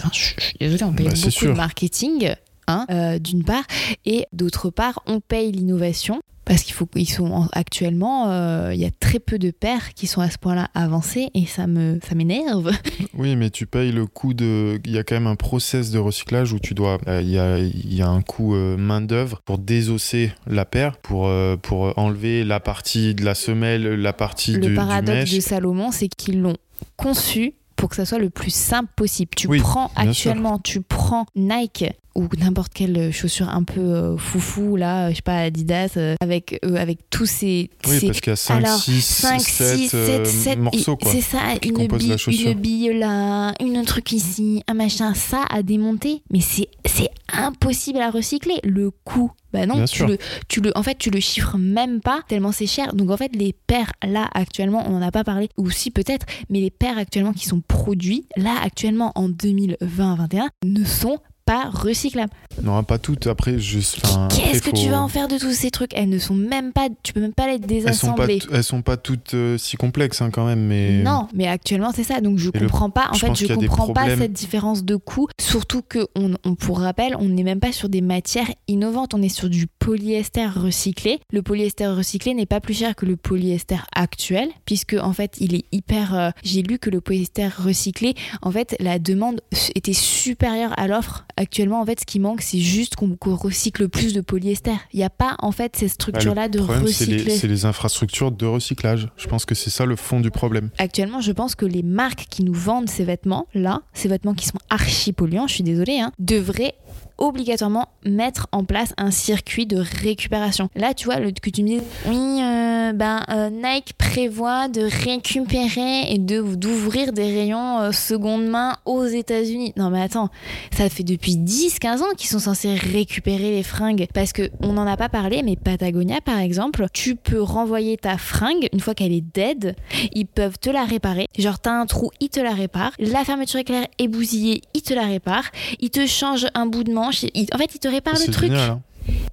désolée, on paye Bah, beaucoup de sûr. marketing, hein, euh, d'une part, et d'autre part, on paye l'innovation. Parce qu'il faut sont en- actuellement, euh, il y a très peu de paires qui sont à ce point-là avancées et ça me ça m'énerve. Oui, mais tu payes le coût de. Il y a quand même un process de recyclage où tu dois. euh, Il y, a, il y a un coût euh, main-d'œuvre pour désosser la paire, pour, pour enlever la partie de la semelle, la partie Le du, du paradoxe de Salomon, c'est qu'ils l'ont conçu pour que ça soit le plus simple possible. Tu Oui, prends actuellement, tu prends Nike ou n'importe quelle chaussure un peu euh, foufou là, je sais pas Adidas euh, avec euh, avec tous ces, Oui, ces- parce qu'il y a 5, Alors, 6, 5, 7, 6, 7, 7 morceaux. Quoi. C'est ça, qui une composent bille, la chaussure. une bille là, une truc ici, un machin, ça à démonter. Mais c'est c'est impossible à recycler. Le coût, bah non, Bien tu sûr. le, tu le, en fait, tu le chiffres même pas tellement c'est cher. Donc en fait, les paires là actuellement, on n'en a pas parlé, ou si peut-être, mais les paires actuellement qui sont produits là actuellement en 2020-21 ne sont pas recyclables. Non, pas toutes. Après, juste. Qu'est-ce que faut- tu vas en faire de tous ces trucs? Elles ne sont même pas, tu peux même pas les elles sont pas, désassembler. elles sont pas toutes euh, si complexes hein, quand même, mais. Non, mais actuellement c'est ça. Donc je Et le- comprends pas. En je fait, je comprends pas cette différence de coût. Surtout que on, on- pour rappel, on n'est même pas sur des matières innovantes. On est sur du polyester recyclé. Le polyester recyclé n'est pas plus cher que le polyester actuel, puisque en fait il est hyper. euh, J'ai lu que le polyester recyclé, en fait, la demande était supérieure à l'offre. Actuellement, en fait, ce qui manque, c'est juste qu'on recycle plus de polyester. Il n'y a pas en fait cette Bah, structure-là de problème, c'est recycler. les, c'est les infrastructures de recyclage. Je pense que c'est ça le fond du problème. Actuellement, je pense que les marques qui nous vendent ces vêtements, là, ces vêtements qui sont archi polluants, je suis désolée, hein, devraient obligatoirement mettre en place un circuit de récupération. Là, tu vois, le, que tu me dis, oui, euh, ben, euh, Nike prévoit de récupérer et de d'ouvrir des rayons euh, seconde main aux États-Unis. Non, mais attends, ça fait depuis 10-15 ans qu'ils sont censés récupérer les fringues parce que on n'en a pas parlé, mais Patagonia, par exemple, tu peux renvoyer ta fringue une fois qu'elle est dead ils peuvent te la réparer. Genre, t'as un trou, ils te la réparent. La fermeture éclair est bousillée, ils te la réparent. Ils te changent un bout de manche. Ils- En fait, ils te réparent C'est le truc. génial. hein.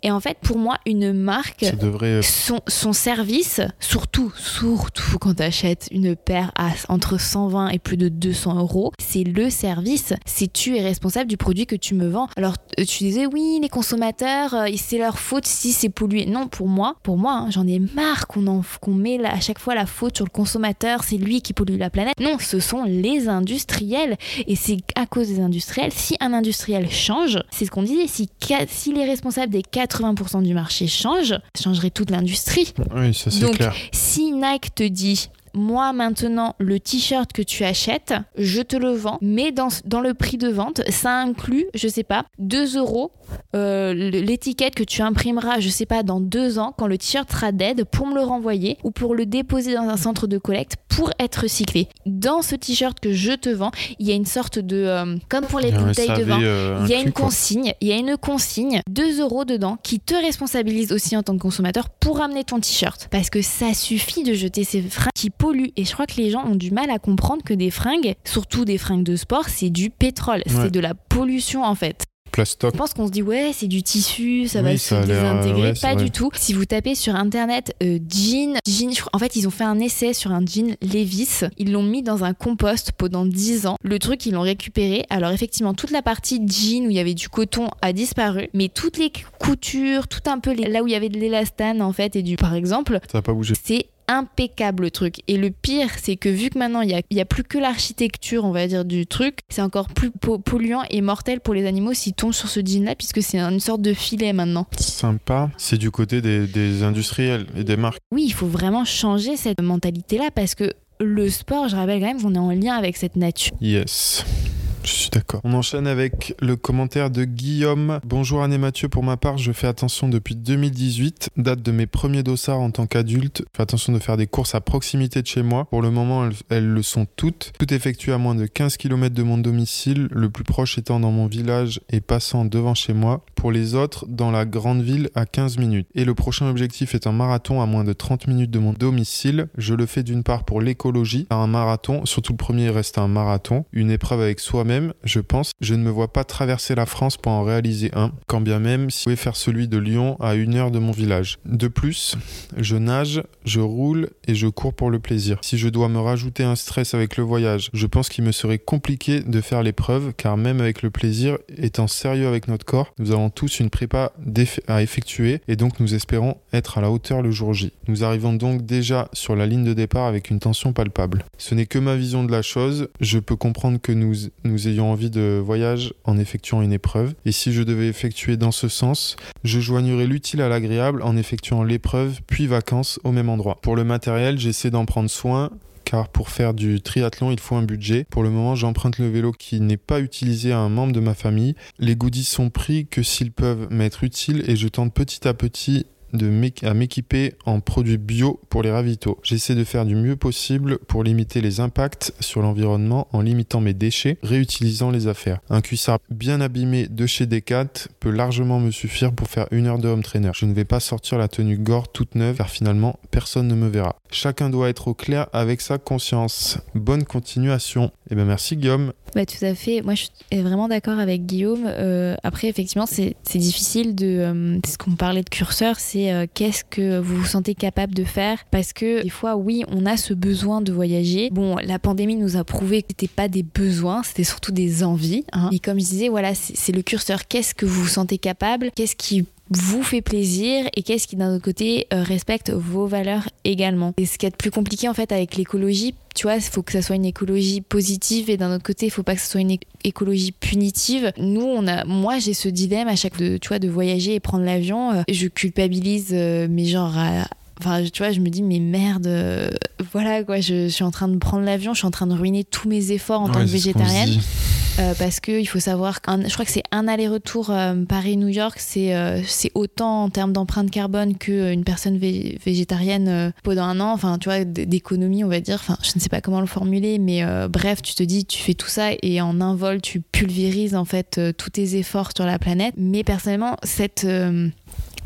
Et en fait, pour moi, une marque, devrait. son, son service, surtout, surtout quand tu achètes une paire à entre 120 et plus de 200 euros, c'est le service. C'est tu es responsable du produit que tu me vends. Alors, euh, tu disais, oui, les consommateurs, euh, c'est leur faute si c'est pollué. Non, pour moi, pour moi, hein, j'en ai marre qu'on en- qu'on met la- à chaque fois la faute sur le consommateur, c'est lui qui pollue la planète. Non, ce sont les industriels. Et c'est à cause des industriels. Si un industriel change, c'est ce qu'on disait, si, si les responsables des 80% du marché changent, ça changerait toute l'industrie. Oui, ça c'est Donc, clair. Si Nike te dit moi maintenant le t-shirt que tu achètes, je te le vends, mais dans, dans le prix de vente, ça inclut, je sais pas, 2 euros euh, l'étiquette que tu imprimeras, je sais pas, dans deux ans, quand le t-shirt sera dead, pour me le renvoyer ou pour le déposer dans un centre de collecte pour être recyclé. Dans ce t-shirt que je te vends, il y a une sorte de, euh, comme pour les Il y a un bouteilles de vin, euh, il y a une consigne, il y a une consigne, 2 euros dedans, qui te responsabilise aussi en tant que consommateur pour amener ton t-shirt. Parce que ça suffit de jeter ces fringues qui polluent. Et je crois que les gens ont du mal à comprendre que des fringues, surtout des fringues de sport, c'est du pétrole. Ouais. C'est de la pollution en fait. Plastoc. Je pense qu'on se dit ouais c'est du tissu, ça Oui, va ça se euh, désintégrer. ouais, pas du tout. Si vous tapez sur internet euh, jean, jean, en fait ils ont fait un essai sur un jean Levis. Ils l'ont mis dans un compost pendant 10 ans. Le truc ils l'ont récupéré. Alors effectivement toute la partie jean où il y avait du coton a disparu, mais toutes les coutures, tout un peu les- là où il y avait de l'élastane en fait et du par exemple, Ça n'a pas bougé. c'est impeccable le truc. Et le pire, c'est que vu que maintenant il n'y a, a plus que l'architecture, on va dire, du truc, c'est encore plus po- polluant et mortel pour les animaux s'ils tombent sur ce jean-là, puisque c'est une sorte de filet maintenant. Sympa. C'est du côté des, des industriels et des marques. Oui, il faut vraiment changer cette mentalité-là parce que le sport, je rappelle quand même qu'on est en lien avec cette nature. Yes. Je suis d'accord. On enchaîne avec le commentaire de Guillaume. Bonjour Anne et Mathieu, pour ma part, je fais attention depuis 2018, date de mes premiers dossards en tant qu'adulte. Je fais attention de faire des courses à proximité de chez moi. Pour le moment, elles, elles le sont toutes. Tout effectué à moins de 15 km de mon domicile, le plus proche étant dans mon village et passant devant chez moi. Pour les autres, dans la grande ville à 15 minutes. Et le prochain objectif est un marathon à moins de 30 minutes de mon domicile. Je le fais d'une part pour l'écologie, un marathon, surtout le premier reste un marathon, une épreuve avec soi-même, je pense. Je ne me vois pas traverser la France pour en réaliser un, quand bien même si je pouvais faire celui de Lyon à une heure de mon village. De plus, je nage, je roule et je cours pour le plaisir. Si je dois me rajouter un stress avec le voyage, je pense qu'il me serait compliqué de faire l'épreuve, car même avec le plaisir, étant sérieux avec notre corps, nous avons tous une prépa à effectuer et donc nous espérons être à la hauteur le jour J. Nous arrivons donc déjà sur la ligne de départ avec une tension palpable. Ce n'est que ma vision de la chose, je peux comprendre que nous, nous ayons envie de voyage en effectuant une épreuve, et si je devais effectuer dans ce sens, je joignerais l'utile à l'agréable en effectuant l'épreuve puis vacances au même endroit. Pour le matériel, j'essaie d'en prendre soin car pour faire du triathlon, il faut un budget. Pour le moment, j'emprunte le vélo qui n'est pas utilisé à un membre de ma famille. Les goodies sont pris que s'ils peuvent m'être utiles et je tente petit à petit de à m'équiper en produits bio pour les ravitaux. J'essaie de faire du mieux possible pour limiter les impacts sur l'environnement en limitant mes déchets, réutilisant les affaires. Un cuissard bien abîmé de chez Decat peut largement me suffire pour faire une heure de home trainer. Je ne vais pas sortir la tenue gore toute neuve car finalement personne ne me verra. Chacun doit être au clair avec sa conscience. Bonne continuation. Et ben merci Guillaume. Bah, tout à fait. Moi, je suis vraiment d'accord avec Guillaume. Euh, après, effectivement, c'est c'est difficile de. euh, ce qu'on parlait de curseur, c'est euh, qu'est-ce que vous vous sentez capable de faire? Parce que des fois, oui, on a ce besoin de voyager. Bon, la pandémie nous a prouvé que c'était pas des besoins, c'était surtout des envies. hein. Et comme je disais, voilà, c'est le curseur. Qu'est-ce que vous vous sentez capable? Qu'est-ce qui vous fait plaisir? Et qu'est-ce qui d'un autre côté euh, respecte vos valeurs également? Et ce qui est plus compliqué en fait avec l'écologie, tu vois, il faut que ça soit une écologie positive et d'un autre côté, il faut pas que ce soit une écologie punitive. Nous, on a, moi, j'ai ce dilemme à chaque, de, tu vois, de voyager et prendre l'avion. Euh, Je culpabilise, euh, mais genre à- Enfin, tu vois, je me dis, mais merde, euh, voilà quoi, je, je suis en train de prendre l'avion, je suis en train de ruiner tous mes efforts en tant que végétarienne. Euh, parce que il faut savoir je crois que c'est un aller-retour euh, Paris-New York, c'est euh, c'est autant en termes d'empreinte carbone qu'une personne vé- végétarienne pendant un an. Enfin, tu vois, d'économie, on va dire. Enfin, je ne sais pas comment le formuler, mais bref, tu te dis, tu fais tout ça et en un vol, tu pulvérises en fait tous tes efforts sur la planète. Mais personnellement, cette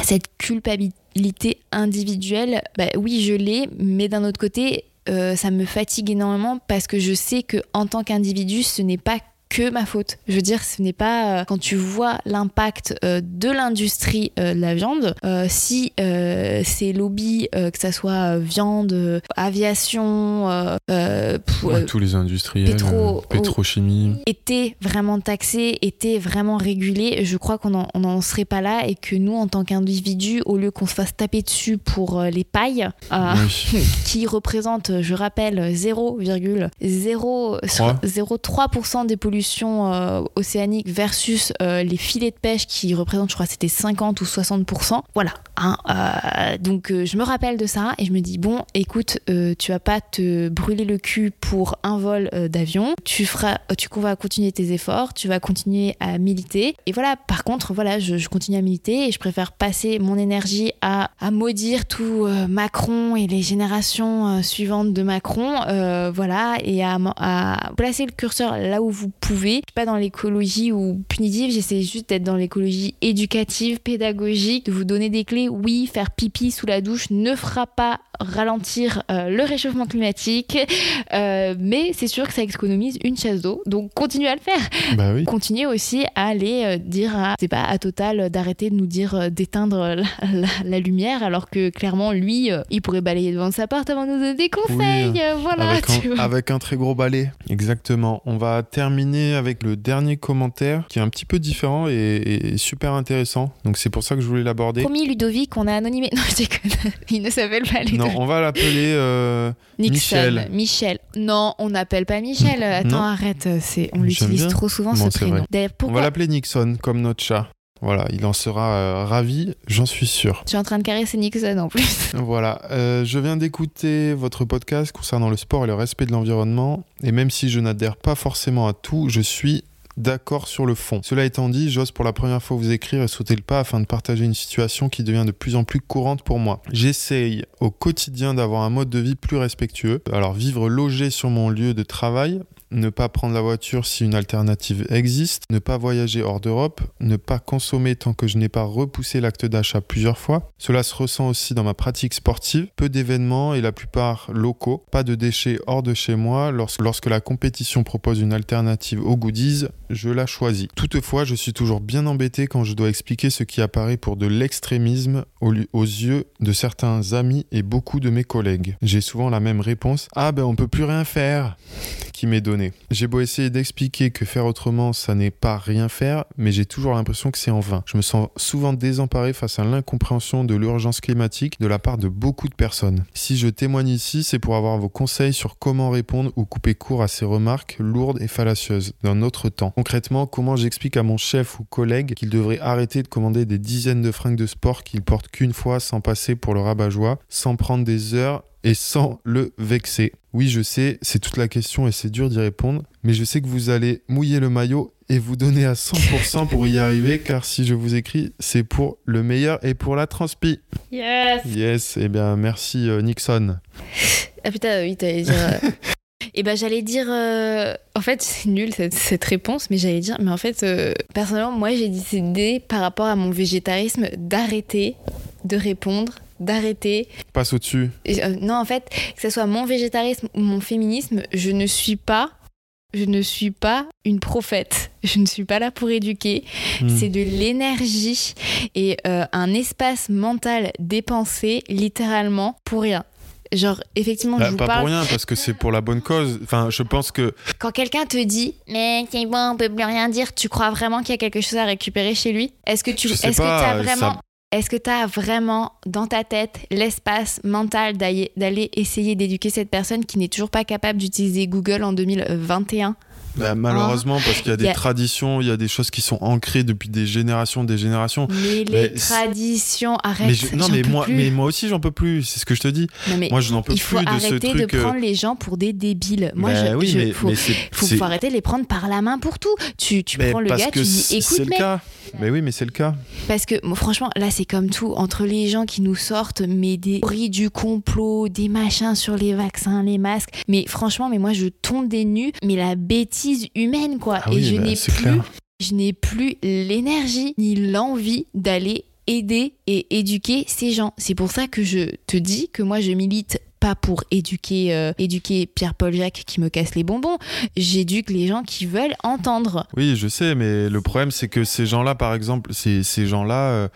cette culpabilité individuelle, bah oui, je l'ai, mais d'un autre côté, ça me fatigue énormément parce que je sais que en tant qu'individu, ce n'est pas que ma faute. Je veux dire, ce n'est pas euh, quand tu vois l'impact euh, de l'industrie euh, de la viande, si ces lobbies, que ça soit viande, aviation, pou- Ouais, euh, tous les industriels, pétro- pétrochimie. étaient vraiment taxés, étaient vraiment régulés, je crois qu'on n'en serait pas là et que nous, en tant qu'individus, au lieu qu'on se fasse taper dessus pour les pailles, euh, Oui. qui représentent, je rappelle, 0,03% des pollutions euh, océaniques versus euh, les filets de pêche qui représentent, je crois, c'était 50 ou 60%. Voilà. hein, euh, donc je me rappelle de ça et je me dis bon, écoute, tu vas pas te brûler le cul pour un vol d'avion. Tu feras, tu vas continuer tes efforts, tu vas continuer à militer. Et voilà. Par contre, voilà, je, continue à militer et je préfère passer mon énergie à, maudire tout Macron et les générations suivantes de Macron, voilà, et à, à placer le curseur là où vous pouvez. Pas dans l'écologie ou punitive, j'essaie juste d'être dans l'écologie éducative, pédagogique, de vous donner des clés. Oui, faire pipi sous la douche ne fera pas ralentir euh, le réchauffement climatique, euh, mais c'est sûr que ça économise une chasse d'eau, donc continuez à le faire. Bah oui. Continuez aussi à aller euh, dire à, c'est pas à Total d'arrêter de nous dire d'éteindre la, la- la lumière, alors que clairement lui, il pourrait balayer devant sa porte avant de nous donner des conseils. Oui, voilà. un, avec un très gros balai. Exactement. On va terminer avec le dernier commentaire qui est un petit peu différent et, et super intéressant. Donc c'est pour ça que je voulais l'aborder. Promis Ludovic, on a anonymé. Non, je déconne. Il ne s'appelle pas Ludovic. Non, on va l'appeler euh, Nixon. Michel. Michel. Non, on n'appelle pas Michel. Attends, arrête. C'est, on l'utilise trop souvent Bon, ce prénom. D'ailleurs, On pourquoi va l'appeler Nixon comme notre chat. Voilà, il en sera euh, ravi, j'en suis sûr. tu es en train de caresser Nixon en plus Voilà, euh, je viens d'écouter votre podcast concernant le sport et le respect de l'environnement, et même si je n'adhère pas forcément à tout, je suis d'accord sur le fond. Cela étant dit, j'ose pour la première fois vous écrire et sauter le pas afin de partager une situation qui devient de plus en plus courante pour moi. J'essaye au quotidien d'avoir un mode de vie plus respectueux. Alors vivre logé sur mon lieu de travail, ne pas prendre la voiture si une alternative existe, ne pas voyager hors d'Europe, ne pas consommer tant que je n'ai pas repoussé l'acte d'achat plusieurs fois. Cela se ressent aussi dans ma pratique sportive, peu d'événements et la plupart locaux, pas de déchets hors de chez moi. Lorsque, la compétition propose une alternative aux goodies, je la choisis. Toutefois, je suis toujours bien embêté quand je dois expliquer ce qui apparaît pour de l'extrémisme aux, yeux de certains amis et beaucoup de mes collègues. J'ai souvent la même réponse Ah ben on peut plus rien faire qui m'est J'ai beau essayer d'expliquer que faire autrement, ça n'est pas rien faire, mais j'ai toujours l'impression que c'est en vain. Je me sens souvent désemparé face à l'incompréhension de l'urgence climatique de la part de beaucoup de personnes. Si je témoigne ici, c'est pour avoir vos conseils sur comment répondre ou couper court à ces remarques lourdes et fallacieuses d'un autre temps. Concrètement, comment j'explique à mon chef ou collègue qu'il devrait arrêter de commander des dizaines de fringues de sport qu'il porte qu'une fois sans passer pour le rabat-joie, sans prendre des heures et sans le vexer. Oui, je sais, c'est toute la question et c'est dur d'y répondre, mais je sais que vous allez mouiller le maillot et vous donner à 100% pour y arriver, car si je vous écris, c'est pour le meilleur et pour la transpi. Yes Yes, eh bien merci euh, Nixon. Ah putain, oui, t'allais dire. euh, Et ben j'allais dire, euh, en fait c'est nul cette, cette réponse, mais j'allais dire, mais en fait euh, personnellement moi j'ai décidé par rapport à mon végétarisme d'arrêter de répondre, d'arrêter. Passe au-dessus. Euh, non en fait que ce soit mon végétarisme ou mon féminisme, je ne suis pas, je ne suis pas une prophète. Je ne suis pas là pour éduquer. Hmm. C'est de l'énergie et euh, un espace mental dépensé littéralement pour rien. Genre, effectivement, Bah, je vous pas parle. pour rien, parce que c'est pour la bonne cause. Enfin, je pense que Quand quelqu'un te dit, mais bon, on peut plus rien dire, tu crois vraiment qu'il y a quelque chose à récupérer chez lui? Est-ce que tu, est-ce que ça- vraiment, est-ce que t'as vraiment dans ta tête l'espace mental d'aller essayer d'éduquer cette personne qui n'est toujours pas capable d'utiliser Google en 2021 bah, malheureusement, parce qu'il y a des Il y a- traditions, il y a des choses qui sont ancrées depuis des générations, des générations. Mais les Mais c'est- traditions, arrête. Mais je- non, mais moi, plus. mais moi aussi, j'en peux plus. C'est ce que je te dis. Non, mais Moi, je n'en peux il faut plus de ce arrêter truc. de euh, prendre les gens pour des débiles. Moi, bah je, oui, je- mais, faut, mais c'est. faut, c'est- faut arrêter de les prendre par la main pour tout. Tu, tu prends le gars, tu dis c'est écoute, le mec, cas. Mais oui, mais c'est le cas. Parce que franchement, là, c'est comme tout. Entre les gens qui nous sortent, mais des théories du complot, des machins sur les vaccins, les masques. Mais franchement, mais moi, je tombe des nues. Mais la bêtise humaine, quoi. Ah Et oui, je bah, n'ai plus, clair. je n'ai plus l'énergie ni l'envie d'aller aider et éduquer ces gens. C'est pour ça que je te dis que moi, je milite pas pour éduquer, euh, éduquer Pierre-Paul Jacques qui me casse les bonbons. J'éduque les gens qui veulent entendre. Oui, je sais, mais le problème, c'est que ces gens-là, par exemple, ces, ces gens-là. euh,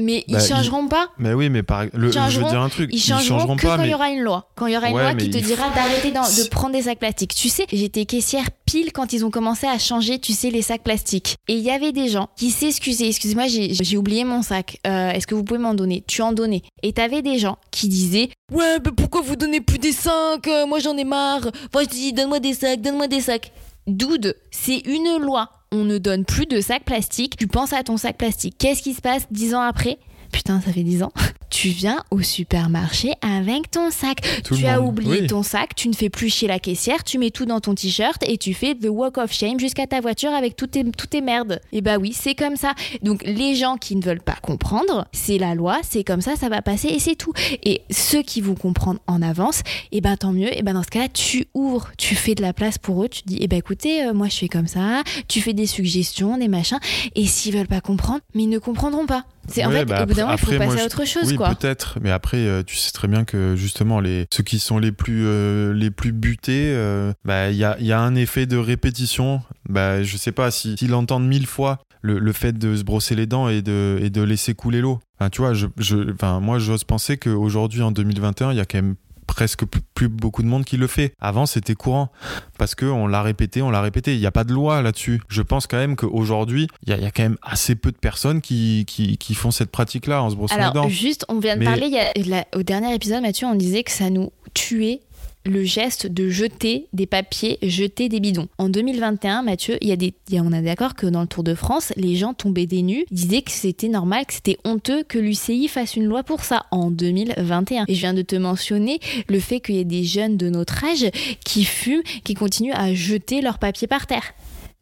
Mais Bah, ils changeront pas. mais oui, mais par le, je veux dire un truc. Ils changeront, que pas, quand il mais. y aura une loi. Quand il y aura une Ouais, loi qui te dira d'arrêter de prendre des sacs plastiques. Tu sais, j'étais caissière pile quand ils ont commencé à changer, tu sais, les sacs plastiques. Et il y avait des gens qui s'excusaient. Excusez-moi, j'ai oublié mon sac. Euh, Est-ce que vous pouvez m'en donner? Tu en donnais. Et t'avais des gens qui disaient Ouais, mais pourquoi vous donnez plus des sacs? Euh, Moi j'en ai marre. Moi je dis donne-moi des sacs, donne-moi des sacs. Dude, c'est une loi. On ne donne plus de sacs plastiques. Tu penses à ton sac plastique. Qu'est-ce qui se passe dix ans après? Putain, ça fait dix ans. Tu viens au supermarché avec ton sac. Tout tu as monde. oublié Oui. ton sac, tu ne fais plus chier la caissière, tu mets tout dans ton t-shirt et tu fais the walk of shame jusqu'à ta voiture avec toutes tes, toutes tes merdes. Et bah oui, c'est comme ça. Donc les gens qui ne veulent pas comprendre, c'est la loi, c'est comme ça, ça va passer et c'est tout. Et ceux qui vont comprendre en avance, et ben tant mieux. Et ben dans ce cas-là, tu ouvres, tu fais de la place pour eux, tu dis, et ben écoutez, euh, moi je fais comme ça, tu fais des suggestions, des machins. Et s'ils veulent pas comprendre, mais ils ne comprendront pas. C'est en fait, bah, au bout d'un moment, il faut passer à autre chose, oui, quoi. peut-être, mais après, euh, tu sais très bien que justement, les, ceux qui sont les plus, euh, les plus butés, euh, bah, il y a, il y a un effet de répétition. Bah, je sais pas si, s'ils l'entendent mille fois, le, le fait de se brosser les dents et de, et de laisser couler l'eau. Enfin, tu vois, je, je, enfin, moi, j'ose penser qu'aujourd'hui, en 2021, il y a quand même presque plus, beaucoup de monde qui le fait. Avant, c'était courant parce que on l'a répété, on l'a répété. Il n'y a pas de loi là-dessus. Je pense quand même qu'aujourd'hui, il y, a- il y a quand même assez peu de personnes qui, qui, qui font cette pratique-là en se brossant les dents. Juste, on vient de Mais- parler, il y a- la- au dernier épisode, Mathieu, on disait que ça nous tuait le geste de jeter des papiers, jeter des bidons. En 2021, Mathieu, il y a des, il y a- on est d'accord que dans le Tour de France, les gens tombaient des nus, disaient que c'était normal, que c'était honteux que l'UCI fasse une loi pour ça en 2021. Et je viens de te mentionner le fait qu'il y ait des jeunes de notre âge qui fument, qui continuent à jeter leurs papiers par terre.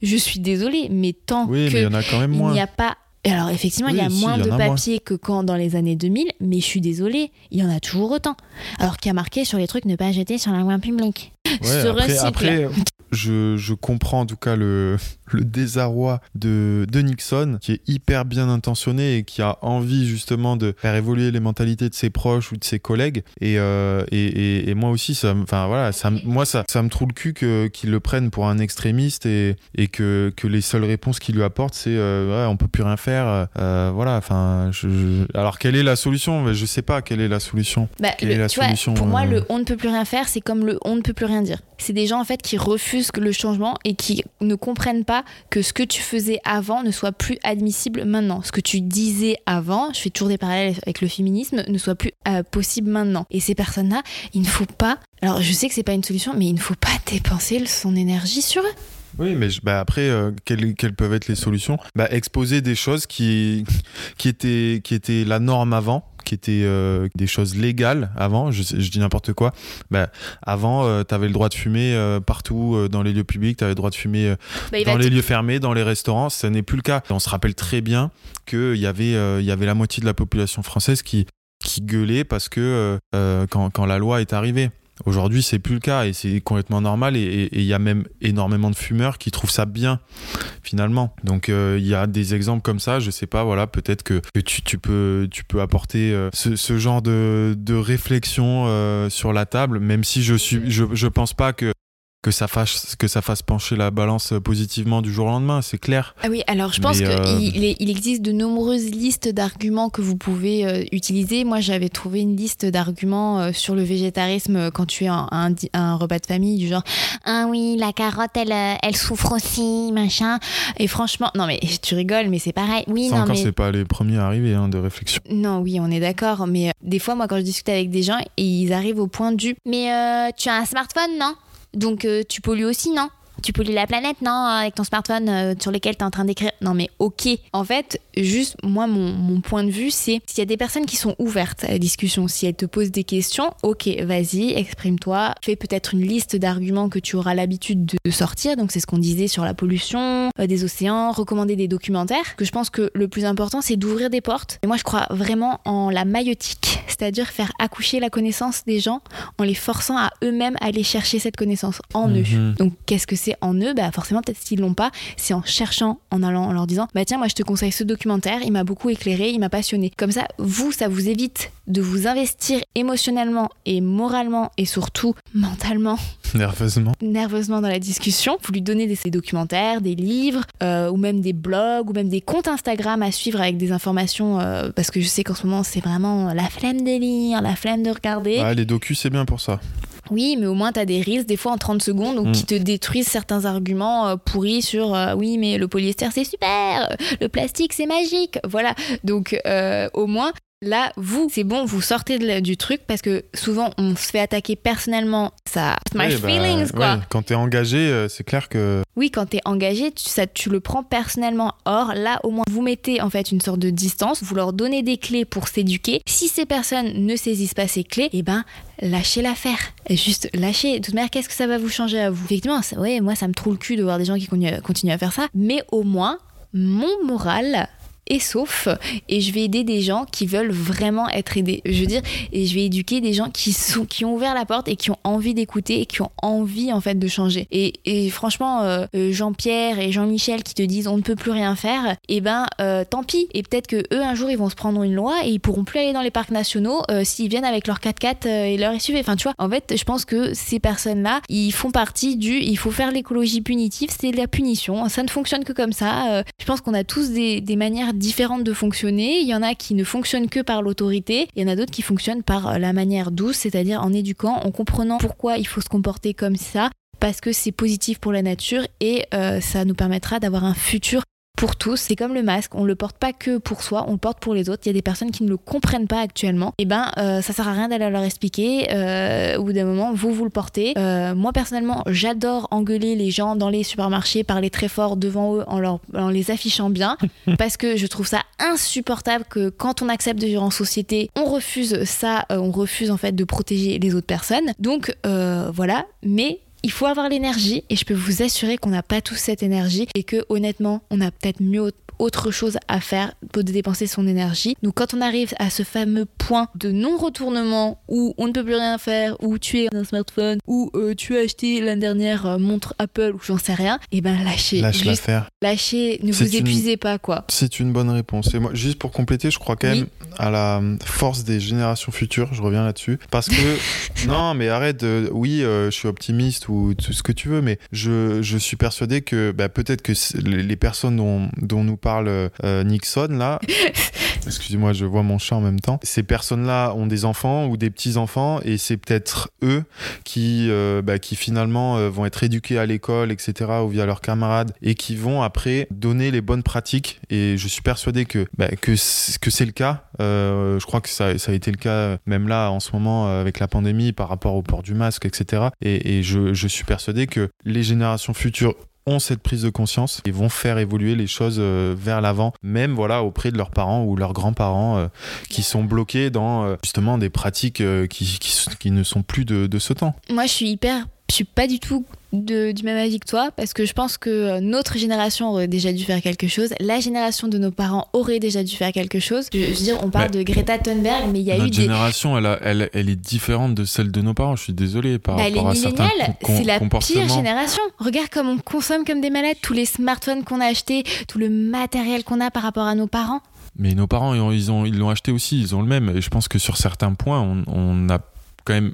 Je suis désolée, mais tant Oui, que mais il y en a n'y a pas. Alors effectivement, il y a si, moins y de moins. papier que quand dans les années 2000, mais je suis désolée, il y en a toujours autant. Alors qu'il y a marqué sur les trucs ne pas jeter sur la voie publique. Ouais, après, après, je, je comprends en tout cas le, le désarroi de, de Nixon, qui est hyper bien intentionné et qui a envie justement de faire évoluer les mentalités de ses proches ou de ses collègues. Et, euh, et, et, et moi aussi, ça, me- enfin voilà, ça, moi ça, ça me trouve le cul qu'ils le prennent pour un extrémiste et, et que, que les seules réponses qu'il lui apporte, c'est euh, ouais, on peut plus rien faire. euh, voilà, enfin, je, je- alors quelle est la solution? Je sais pas quelle est la solution. Bah, Quelle le- est la tu vois, solution, pour moi, euh le on ne peut plus rien faire, c'est comme le on ne peut plus rien dire. C'est des gens en fait qui refusent le changement et qui ne comprennent pas que ce que tu faisais avant ne soit plus admissible maintenant. Ce que tu disais avant, je fais toujours des parallèles avec le féminisme, ne soit plus euh, possible maintenant. Et ces personnes-là, il ne faut pas. Alors, je sais que c'est pas une solution, mais il ne faut pas dépenser son énergie sur eux. Oui, mais bah après, euh, quelles, peuvent être les solutions? Bah, Exposer des choses qui étaient la norme avant, qui étaient euh, des choses légales avant, je, dis n'importe quoi. Bah, avant, tu avais le droit de fumer euh, partout euh, dans les lieux publics, tu avais le droit de fumer euh, Bah, dans les lieux fermés, dans les restaurants, ça n'est plus le cas. On se rappelle très bien qu'il y, avait, euh, il y avait la moitié de la population française qui, qui gueulait parce que euh, euh, quand, quand la loi est arrivée. Aujourd'hui, c'est plus le cas et c'est complètement normal. Et- il y a même énormément de fumeurs qui trouvent ça bien, finalement. Donc, euh, il y a des exemples comme ça. Je sais pas, voilà, peut-être que, tu, peux, tu peux apporter euh, ce, genre de, réflexion euh, sur la table, même si je suis, je pense pas que que ça fasse que ça fasse pencher la balance positivement du jour au lendemain, c'est clair. Ah oui, alors je pense Mais, qu'il euh, il, il existe de nombreuses listes d'arguments que vous pouvez euh, utiliser. Moi, j'avais trouvé une liste d'arguments euh, sur le végétarisme euh, quand tu es à un, un repas de famille, du genre Ah oui, la carotte, elle, euh, elle souffre aussi, machin. Et franchement, non mais tu rigoles, mais c'est pareil. Oui, ça non encore, mais. c'est pas les premiers à arriver hein, de réflexion. Non, oui, on est d'accord, mais euh, des fois, moi, quand je discute avec des gens, ils arrivent au point du Mais euh, tu as un smartphone, non? Donc euh, tu pollues aussi, non? Tu pollues la planète, non, avec ton smartphone euh, sur lequel tu es en train d'écrire. Non, mais ok. En fait, juste, moi, mon, mon point de vue, c'est s'il y a des personnes qui sont ouvertes à la discussion, si elles te posent des questions, ok, vas-y, exprime-toi. Fais peut-être une liste d'arguments que tu auras l'habitude de sortir. Donc, c'est ce qu'on disait sur la pollution euh, des océans, recommander des documentaires. Que je pense que le plus important, c'est d'ouvrir des portes. Et moi, je crois vraiment en la maïotique, c'est-à-dire faire accoucher la connaissance des gens en les forçant à eux-mêmes aller chercher cette connaissance en eux. Mhm. Donc, qu'est-ce que c'est c'est en eux, bah forcément peut-être s'ils l'ont pas, c'est en cherchant, en allant, en leur disant, bah tiens, moi je te conseille ce documentaire, il m'a beaucoup éclairé, il m'a passionné. Comme ça, vous, ça vous évite de vous investir émotionnellement et moralement et surtout mentalement Nerveusement. nerveusement dans la discussion. Vous lui donnez des, des documentaires, des livres, euh, ou même des blogs, ou même des comptes Instagram à suivre avec des informations, euh, parce que je sais qu'en ce moment c'est vraiment la flemme de lire, la flemme de regarder. Ouais, les docus, c'est bien pour ça. Oui, mais au moins, tu as des reels, des fois en 30 secondes, donc, Mm. qui te détruisent certains arguments euh, pourris sur euh, oui, mais le polyester c'est super, le plastique c'est magique. Voilà. Donc, euh, au moins. Là, vous, c'est bon, vous sortez de du truc parce que souvent on se fait attaquer personnellement. Ça, my Ouais, bah, feelings quoi. ouais, quand t'es engagé, euh, c'est clair que. Oui, quand t'es engagé, tu, ça, tu le prends personnellement. Or, là, au moins, vous mettez en fait une sorte de distance, vous leur donnez des clés pour s'éduquer. Si ces personnes ne saisissent pas ces clés, eh ben, lâchez l'affaire. Juste lâchez. De toute manière, qu'est-ce que ça va vous changer à vous? Effectivement, ça- ouais, moi, ça me trouve le cul de voir des gens qui continuent à faire ça. Mais au moins, mon moral est sauf et je vais aider des gens qui veulent vraiment être aidés. Je veux dire, et je vais éduquer des gens qui sont qui ont ouvert la porte et qui ont envie d'écouter et qui ont envie en fait de changer. Et, et franchement, euh, euh, Jean-Pierre et Jean-Michel qui te disent on ne peut plus rien faire, et ben euh, tant pis. Et peut-être que eux un jour ils vont se prendre une loi et ils pourront plus aller dans les parcs nationaux s'ils viennent avec leur 4x4 euh, et leur SUV. Enfin tu vois, en fait, je pense que ces personnes-là, ils font partie du il faut faire l'écologie punitive, c'est la punition. Ça ne fonctionne que comme ça. Je pense qu'on a tous des, des manières différentes de fonctionner. Il y en a qui ne fonctionnent que par l'autorité. Il y en a d'autres qui fonctionnent par euh, la manière douce, c'est-à-dire en éduquant, en comprenant pourquoi il faut se comporter comme ça, parce que c'est positif pour la nature et euh, ça nous permettra d'avoir un futur pour tous. C'est comme le masque, on le porte pas que pour soi, on le porte pour les autres. Il y a des personnes qui ne le comprennent pas actuellement. Et ben, euh, ça sert à rien d'aller leur expliquer. Euh, au bout d'un moment, vous vous le portez. Euh, moi personnellement, j'adore engueuler les gens dans les supermarchés, parler très fort devant eux en, leur, en les affichant bien, parce que je trouve ça insupportable que quand on accepte de vivre en société, on refuse ça, euh, on refuse en fait de protéger les autres personnes. Donc euh, voilà, mais il faut avoir l'énergie et je peux vous assurer qu'on n'a pas tous cette énergie et que honnêtement, on a peut-être mieux autre chose à faire pour dépenser son énergie. Donc quand on arrive à ce fameux point de non-retournement où on ne peut plus rien faire, où tu es un smartphone, où euh, tu as acheté la dernière euh, montre Apple ou j'en sais rien, et ben lâchez. Lâche l'affaire. lâchez, ne vous une- épuisez pas quoi. C'est une bonne réponse. Et moi, juste pour compléter, je crois quand Oui. même à la force des générations futures. Je reviens là-dessus. Parce que, non, mais arrête. de- oui, euh, je suis optimiste ou tout ce que tu veux, mais je, suis persuadé que bah, peut-être que les personnes dont, dont nous parle euh, Nixon, là, excusez-moi, je vois mon chat en même temps, ces personnes-là ont des enfants ou des petits-enfants et c'est peut-être eux qui, euh, bah, finalement euh, vont être éduqués à l'école, etc., ou via leurs camarades, et qui vont après donner les bonnes pratiques. Et je suis persuadé que, bah, que, c'est- le cas. Euh, je crois que ça, a été le cas même là en ce moment avec la pandémie par rapport au port du masque, etc. Et, et je, je suis persuadé que les générations futures ont cette prise de conscience et vont faire évoluer les choses euh, vers l'avant, même voilà auprès de leurs parents ou leurs grands-parents euh, qui sont bloqués dans euh, justement des pratiques euh, qui, qui, qui ne sont plus de, de ce temps. Moi, je suis hyper. Je suis pas du tout de- du même avis que toi parce que je pense que euh, notre génération aurait déjà dû faire quelque chose. La génération de nos parents aurait déjà dû faire quelque chose. Je, je veux dire, on parle de Greta Thunberg, mais il y a eu Notre des. génération, elle, a- elle, elle est différente de celle de nos parents. Je suis désolé par Bah, rapport à certains c'est la pire génération. Regarde comme on consomme comme des malades, tous les smartphones qu'on a achetés, tout le matériel qu'on a par rapport à nos parents. Mais nos parents, ils ont- ils ont, ils l'ont acheté aussi, ils ont le même. Et je pense que sur certains points, on, on a quand même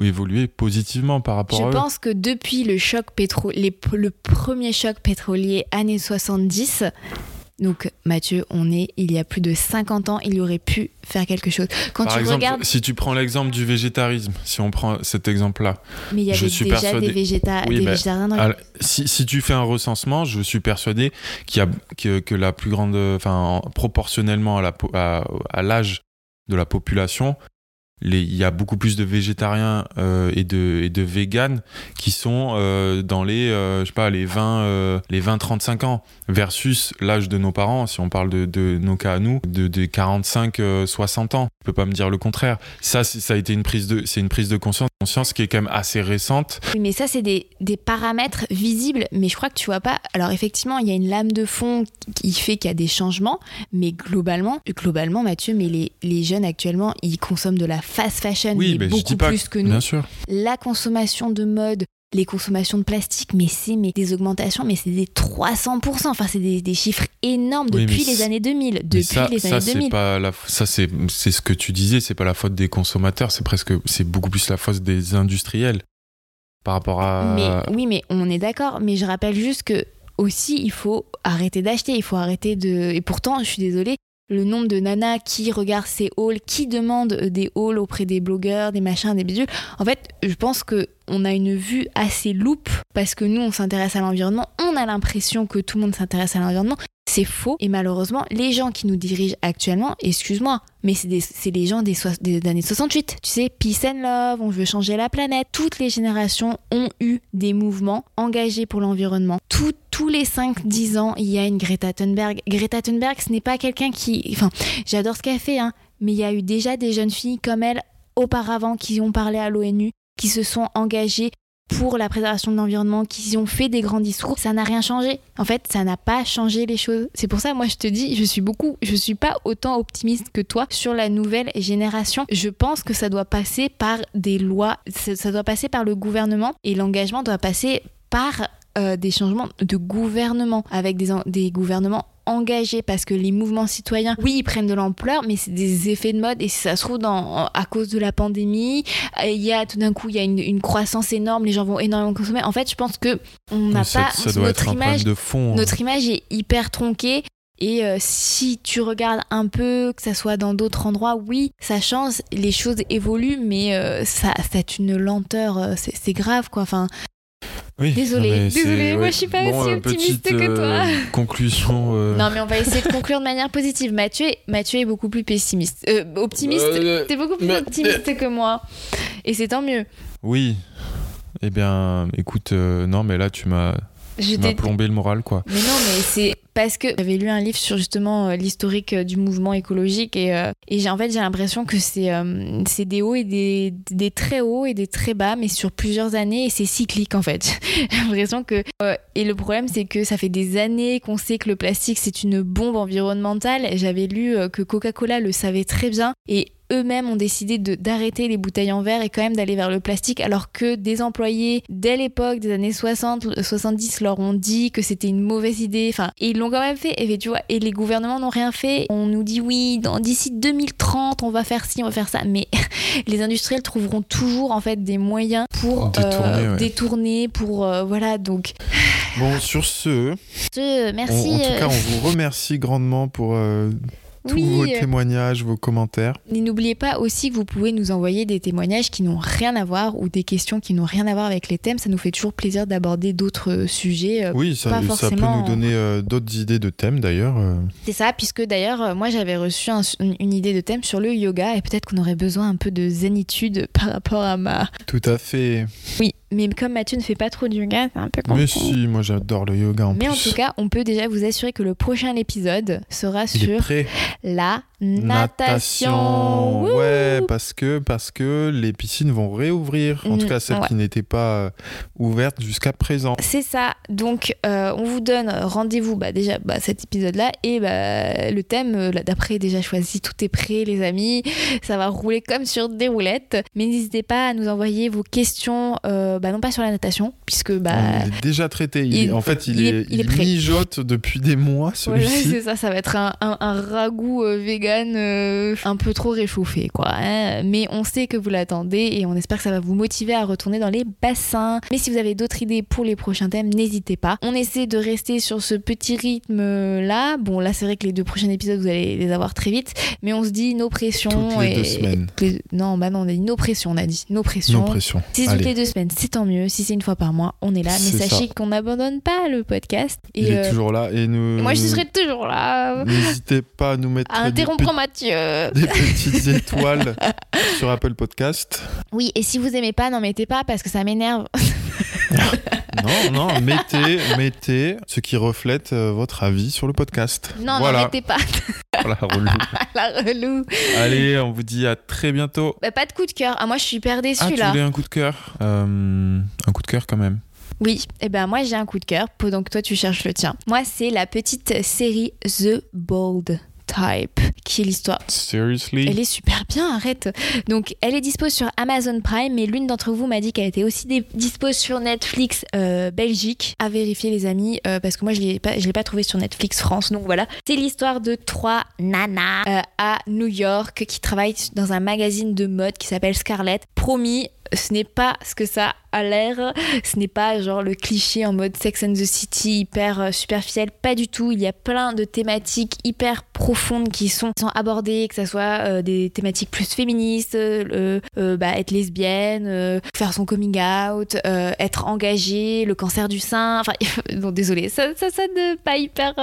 évolué positivement par rapport Je à eux. pense que depuis le choc pétro, les- le premier choc pétrolier années 70, donc Mathieu, on est il y a plus de 50 ans, il aurait pu faire quelque chose. Quand Par tu exemple, regardes, si tu prends l'exemple du végétarisme, si on prend cet exemple-là, mais il y je avait suis déjà persuadé- des, végéta- Oui, des bah, végétariens dans les- Alors, si, si tu fais un recensement, je suis persuadé qu'il y a que, que la plus grande, enfin en- proportionnellement à l'âge de la population, il y a beaucoup plus de végétariens euh, et de et de véganes qui sont euh, dans les euh, je sais pas les 20 euh, les 20 35 ans versus l'âge de nos parents si on parle de, de nos cas à nous de des 45 euh, 60 ans. Je peux pas me dire le contraire. Ça ça a été une prise de c'est une prise de conscience conscience qui est quand même assez récente Oui, mais ça, c'est des, des paramètres visibles, mais je crois que tu vois pas. Alors, effectivement, il y a une lame de fond qui fait qu'il y a des changements, mais globalement, globalement Mathieu, mais les, les jeunes actuellement, ils consomment de la fast fashion Oui, mais je beaucoup dis pas plus que nous. Bien sûr. La consommation de mode, les consommations de plastique, mais c'est mais des augmentations, mais c'est des 300%. Enfin, c'est des, des chiffres énormes depuis les années 2000. Mais Depuis ça, les ça années c'est 2000. pas la, ça c'est c'est ce que tu disais, c'est pas la faute des consommateurs, c'est presque c'est beaucoup plus la faute des industriels par rapport à. Mais oui, mais on est d'accord. Mais je rappelle juste que aussi, il faut arrêter d'acheter. Il faut arrêter de. Et pourtant, je suis désolée. Le nombre de nanas qui regardent ces hauls, qui demandent des hauls auprès des blogueurs, des machins, des bidules. En fait, je pense que on a une vue assez loupe parce que nous, on s'intéresse à l'environnement. On a l'impression que tout le monde s'intéresse à l'environnement. C'est faux. Et malheureusement, les gens qui nous dirigent actuellement, excuse-moi, mais c'est les gens des, des années 68. Tu sais, peace and love, on veut changer la planète. Toutes les générations ont eu des mouvements engagés pour l'environnement. Tous les 5-10 ans, il y a une Greta Thunberg. Greta Thunberg, ce n'est pas quelqu'un qui... Enfin, j'adore ce qu'elle fait, hein, mais il y a eu déjà des jeunes filles comme elle auparavant qui ont parlé à l'ONU, qui se sont engagées pour la préservation de l'environnement, qui ont fait des grands discours, ça n'a rien changé. En fait, ça n'a pas changé les choses. C'est pour ça, moi, je te dis, je suis beaucoup, je suis pas autant optimiste que toi sur la nouvelle génération. Je pense que ça doit passer par des lois, ça, doit passer par le gouvernement et l'engagement doit passer par euh, des changements de gouvernement avec des gouvernements engagés parce que les mouvements citoyens, oui, ils prennent de l'ampleur, mais c'est des effets de mode et si ça se trouve dans, à cause de la pandémie, euh, il y a tout d'un coup il y a une, une croissance énorme, les gens vont énormément consommer. En fait, je pense que on n'a pas ça doit notre être un image de fond. hein. notre image est hyper tronquée. Et euh, si tu regardes un peu, que ça soit dans d'autres endroits, oui, ça change, les choses évoluent, mais euh, ça, c'est une lenteur, c'est c'est grave quoi. Enfin, Oui, c'est- désolée, moi, je suis pas Bon, aussi euh, optimiste petite, que toi. euh, conclusion. euh, non, mais on va essayer de conclure de manière positive. Mathieu, est- Mathieu est beaucoup plus pessimiste, Euh, optimiste? euh, T'es beaucoup plus mais- optimiste que moi, et c'est tant mieux. Oui. Eh bien, écoute, euh, non, mais là, tu m'as T'ai plombé le moral, quoi. Mais non, mais c'est parce que j'avais lu un livre sur justement euh, l'historique euh, du mouvement écologique et, euh, et j'ai en fait j'ai l'impression que c'est euh, c'est des hauts et des, des très hauts et des très bas, mais sur plusieurs années et c'est cyclique en fait. j'ai l'impression que euh, et le problème c'est que ça fait des années qu'on sait que le plastique c'est une bombe environnementale. J'avais lu que Coca-Cola le savait très bien et eux-mêmes ont décidé d'arrêter les bouteilles en verre et quand même d'aller vers le plastique alors que des employés dès l'époque des années 60 70 leur ont dit que c'était une mauvaise idée. Enfin et ils l'ont quand même fait. Et tu vois et les gouvernements n'ont rien fait. On nous dit oui d'ici 2030 on va faire ci on va faire ça. Mais les industriels trouveront toujours en fait des moyens pour Détourner, ouais. détourner pour euh, voilà donc. Bon, sur ce, ce, on- merci en tout euh, cas, on vous remercie grandement pour euh, tous oui, vos euh, témoignages, vos commentaires. Et n'oubliez pas aussi que vous pouvez nous envoyer des témoignages qui n'ont rien à voir ou des questions qui n'ont rien à voir avec les thèmes. Ça nous fait toujours plaisir d'aborder d'autres euh, sujets. euh, Oui, ça, pas ça peut nous donner euh, d'autres idées de thèmes d'ailleurs. C'est ça, puisque d'ailleurs, moi j'avais reçu un- une, une idée de thème sur le yoga et peut-être qu'on aurait besoin un peu de zénitude par rapport à ma. Tout à fait. Oui, mais comme Mathieu ne fait pas trop de yoga, c'est un peu Mais compliqué. si, moi j'adore le yoga en Mais en tout cas, on peut déjà vous assurer que le prochain épisode sera Il sur la natation. Wouh Ouais, parce que, parce que les piscines vont réouvrir. En Mm, tout cas, celles ouais. qui n'étaient pas euh, ouvertes jusqu'à présent. C'est ça. Donc, euh, on vous donne rendez-vous bah, déjà bah, cet épisode-là et bah, le thème euh, d'après déjà choisi. Tout est prêt, les amis. Ça va rouler comme sur des roulettes. Mais n'hésitez pas à nous envoyer vos questions, euh, bah, non pas sur la natation, puisque bah, Il est déjà traité. Il il- est- en fait, il, il est, est- il est mijote depuis des mois, voilà, celui-ci. c'est ça. Ça va être un, un- un ragoût euh, vegan euh, un peu trop réchauffé, quoi. hein. Mais on sait que vous l'attendez et on espère que ça va vous motiver à retourner dans les bassins. Mais si vous avez d'autres idées pour les prochains thèmes, n'hésitez pas. On essaie de rester sur ce petit rythme là. Bon, là, c'est vrai que les deux prochains épisodes, vous allez les avoir très vite. Mais on se dit nos pressions. Toutes les et- deux semaines. les- Non, bah non, on a dit nos pressions, on a dit nos pressions. Non pression. Si c'est toutes les deux semaines, c'est tant mieux. Si c'est une fois par mois, on est là. Mais sachez qu'on n'abandonne pas le podcast. Et, Il est euh, toujours là. Et nous, et moi, je serai toujours là. N'hésitez pas à nous mettre À pe- Mathieu. des petites étoiles sur Apple Podcast. Oui, et si vous aimez pas, n'en mettez pas parce que ça m'énerve. Non, non, mettez, mettez ce qui reflète euh, votre avis sur le podcast. Non, n'en voilà. mettez pas. Voilà, relou. La relou. Allez, on vous dit à très bientôt. Bah, pas de coup de cœur. Ah, moi, je suis hyper déçue Ah, tu là. voulais un coup de cœur? Euh, Un coup de cœur quand même. Oui, et ben moi, j'ai un coup de cœur que toi, tu cherches le tien. Moi, c'est la petite série The Bold. Type, qui est l'histoire. Seriously? Elle est super bien, arrête. Donc, elle est dispo sur Amazon Prime, mais l'une d'entre vous m'a dit qu'elle était aussi dispo sur Netflix euh, Belgique. À vérifier, les amis, euh, parce que moi, je l'ai pas, je l'ai pas trouvé sur Netflix France. Donc voilà, c'est l'histoire de trois nanas euh, à New York qui travaillent dans un magazine de mode qui s'appelle Scarlett. Promis, ce n'est pas ce que ça a l'air. Ce n'est pas genre le cliché en mode Sex and the City hyper euh, superficiel. Pas du tout. Il y a plein de thématiques hyper profondes qui sont, sont abordées, que ce soit euh, des thématiques plus féministes, euh, bah, être lesbienne, faire son coming out, être engagée, le cancer du sein. Enfin, non, désolé, ça, ça sonne pas hyper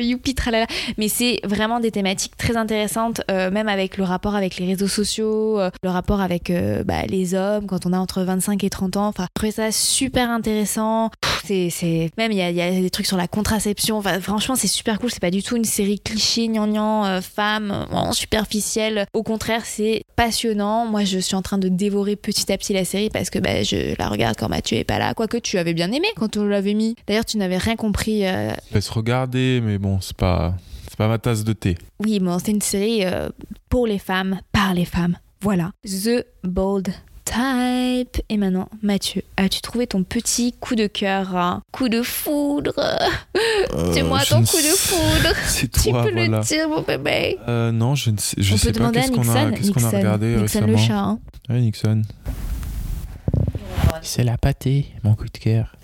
youpi tralala. Mais c'est vraiment des thématiques très intéressantes, même avec le rapport avec les réseaux sociaux, le rapport avec bah, les hommes quand on a entre 25 et 30 ans. Enfin, je trouvais ça super intéressant. C'est. Même il y, a- il y a des trucs sur la contraception. Enfin, franchement, c'est super cool. C'est pas du tout une série cliché, gnangnan, euh, femme, euh, superficielle. Au contraire, c'est passionnant. Moi, je suis en train de dévorer petit à petit la série parce que bah, je la regarde quand Mathieu est pas là. Quoique tu avais bien aimé quand on l'avait mis. D'ailleurs, tu n'avais rien compris. euh, Laisse regarder, mais bon, c'est pas, c'est pas ma tasse de thé. Oui, bon, c'est une série euh, pour les femmes, par les femmes. Voilà. The Bold Type. Et maintenant, Mathieu, as-tu trouvé ton petit coup de cœur hein Coup de foudre C'est moi Euh, je ton coup de foudre C'est Tu toi, peux voilà. le dire, mon bébé Euh, non, je ne sais, je On sais peut pas demander à qu'est-ce qu'on Nixon. a, qu'est-ce qu'on a Nixon, regardé Nixon récemment. le chat. hein. Ouais, Nixon. C'est la pâtée, mon coup de cœur.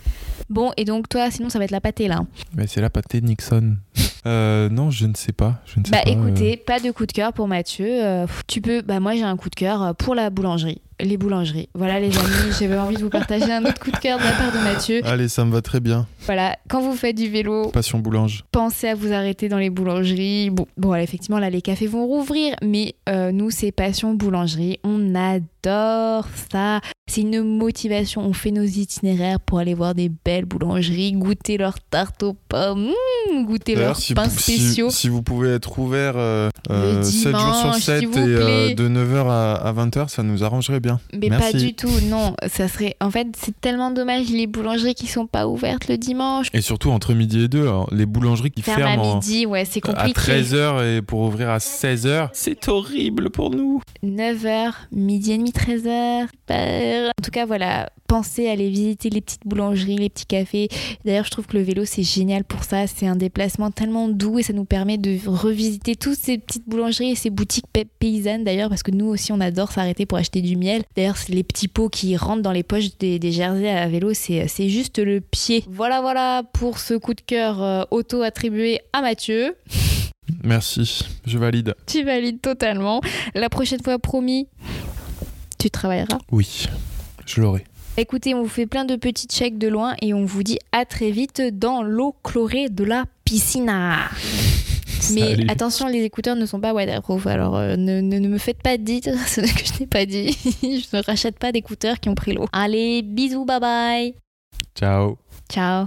Bon, et donc toi, sinon ça va être la pâtée là. Mais c'est la pâtée de Nixon. euh, non, je ne sais pas. Je ne sais Bah pas, écoutez, pas de coup de cœur pour Mathieu. Euh, tu peux, bah moi j'ai un coup de cœur pour la boulangerie. Les boulangeries. Voilà les amis, j'avais envie de vous partager un autre coup de cœur de la part de Mathieu. Allez, ça me va très bien. Voilà, quand vous faites du vélo, Passion boulange. pensez à vous arrêter dans les boulangeries. Bon, bon effectivement, là, les cafés vont rouvrir, mais euh, nous, c'est Passion Boulangerie. On adore ça. C'est une motivation. On fait nos itinéraires pour aller voir des belles boulangeries, goûter leurs tartes aux pommes, mmh, goûter leurs si, pains spéciaux. si vous pouvez être ouvert euh, Le euh, 7 jours sur dimanche, 7 s'il et euh, de 9h à, à 20h, ça nous arrangerait bien. Mais Merci. pas du tout, non. Ça serait. En fait, c'est tellement dommage les boulangeries qui sont pas ouvertes le dimanche. Et surtout entre midi et 2, les boulangeries qui Ferme à ferment en- midi, ouais, c'est à compliqué. 13h et pour ouvrir à 16h, c'est horrible pour nous. 9h, midi et demi, 13h. Super. En tout cas, voilà, pensez à aller visiter les petites boulangeries, les petits cafés. D'ailleurs, je trouve que le vélo, c'est génial pour ça. C'est un déplacement tellement doux et ça nous permet de revisiter toutes ces petites boulangeries et ces boutiques pa- paysannes d'ailleurs, parce que nous aussi, on adore s'arrêter pour acheter du miel. D'ailleurs, c'est les petits pots qui rentrent dans les poches des, des jerseys à vélo, c'est c'est juste le pied. Voilà, voilà pour ce coup de cœur euh, auto-attribué à Mathieu. Merci, je valide. Tu valides totalement. La prochaine fois, promis, tu travailleras. Oui, je l'aurai. Écoutez, on vous fait plein de petits checks de loin et on vous dit à très vite dans l'eau chlorée de la piscine. Mais Salut. attention, les écouteurs ne sont pas waterproof, alors euh, ne, ne- ne me faites pas dire ce que je n'ai pas dit. je ne rachète pas d'écouteurs qui ont pris l'eau. Allez, bisous, bye bye. Ciao. Ciao.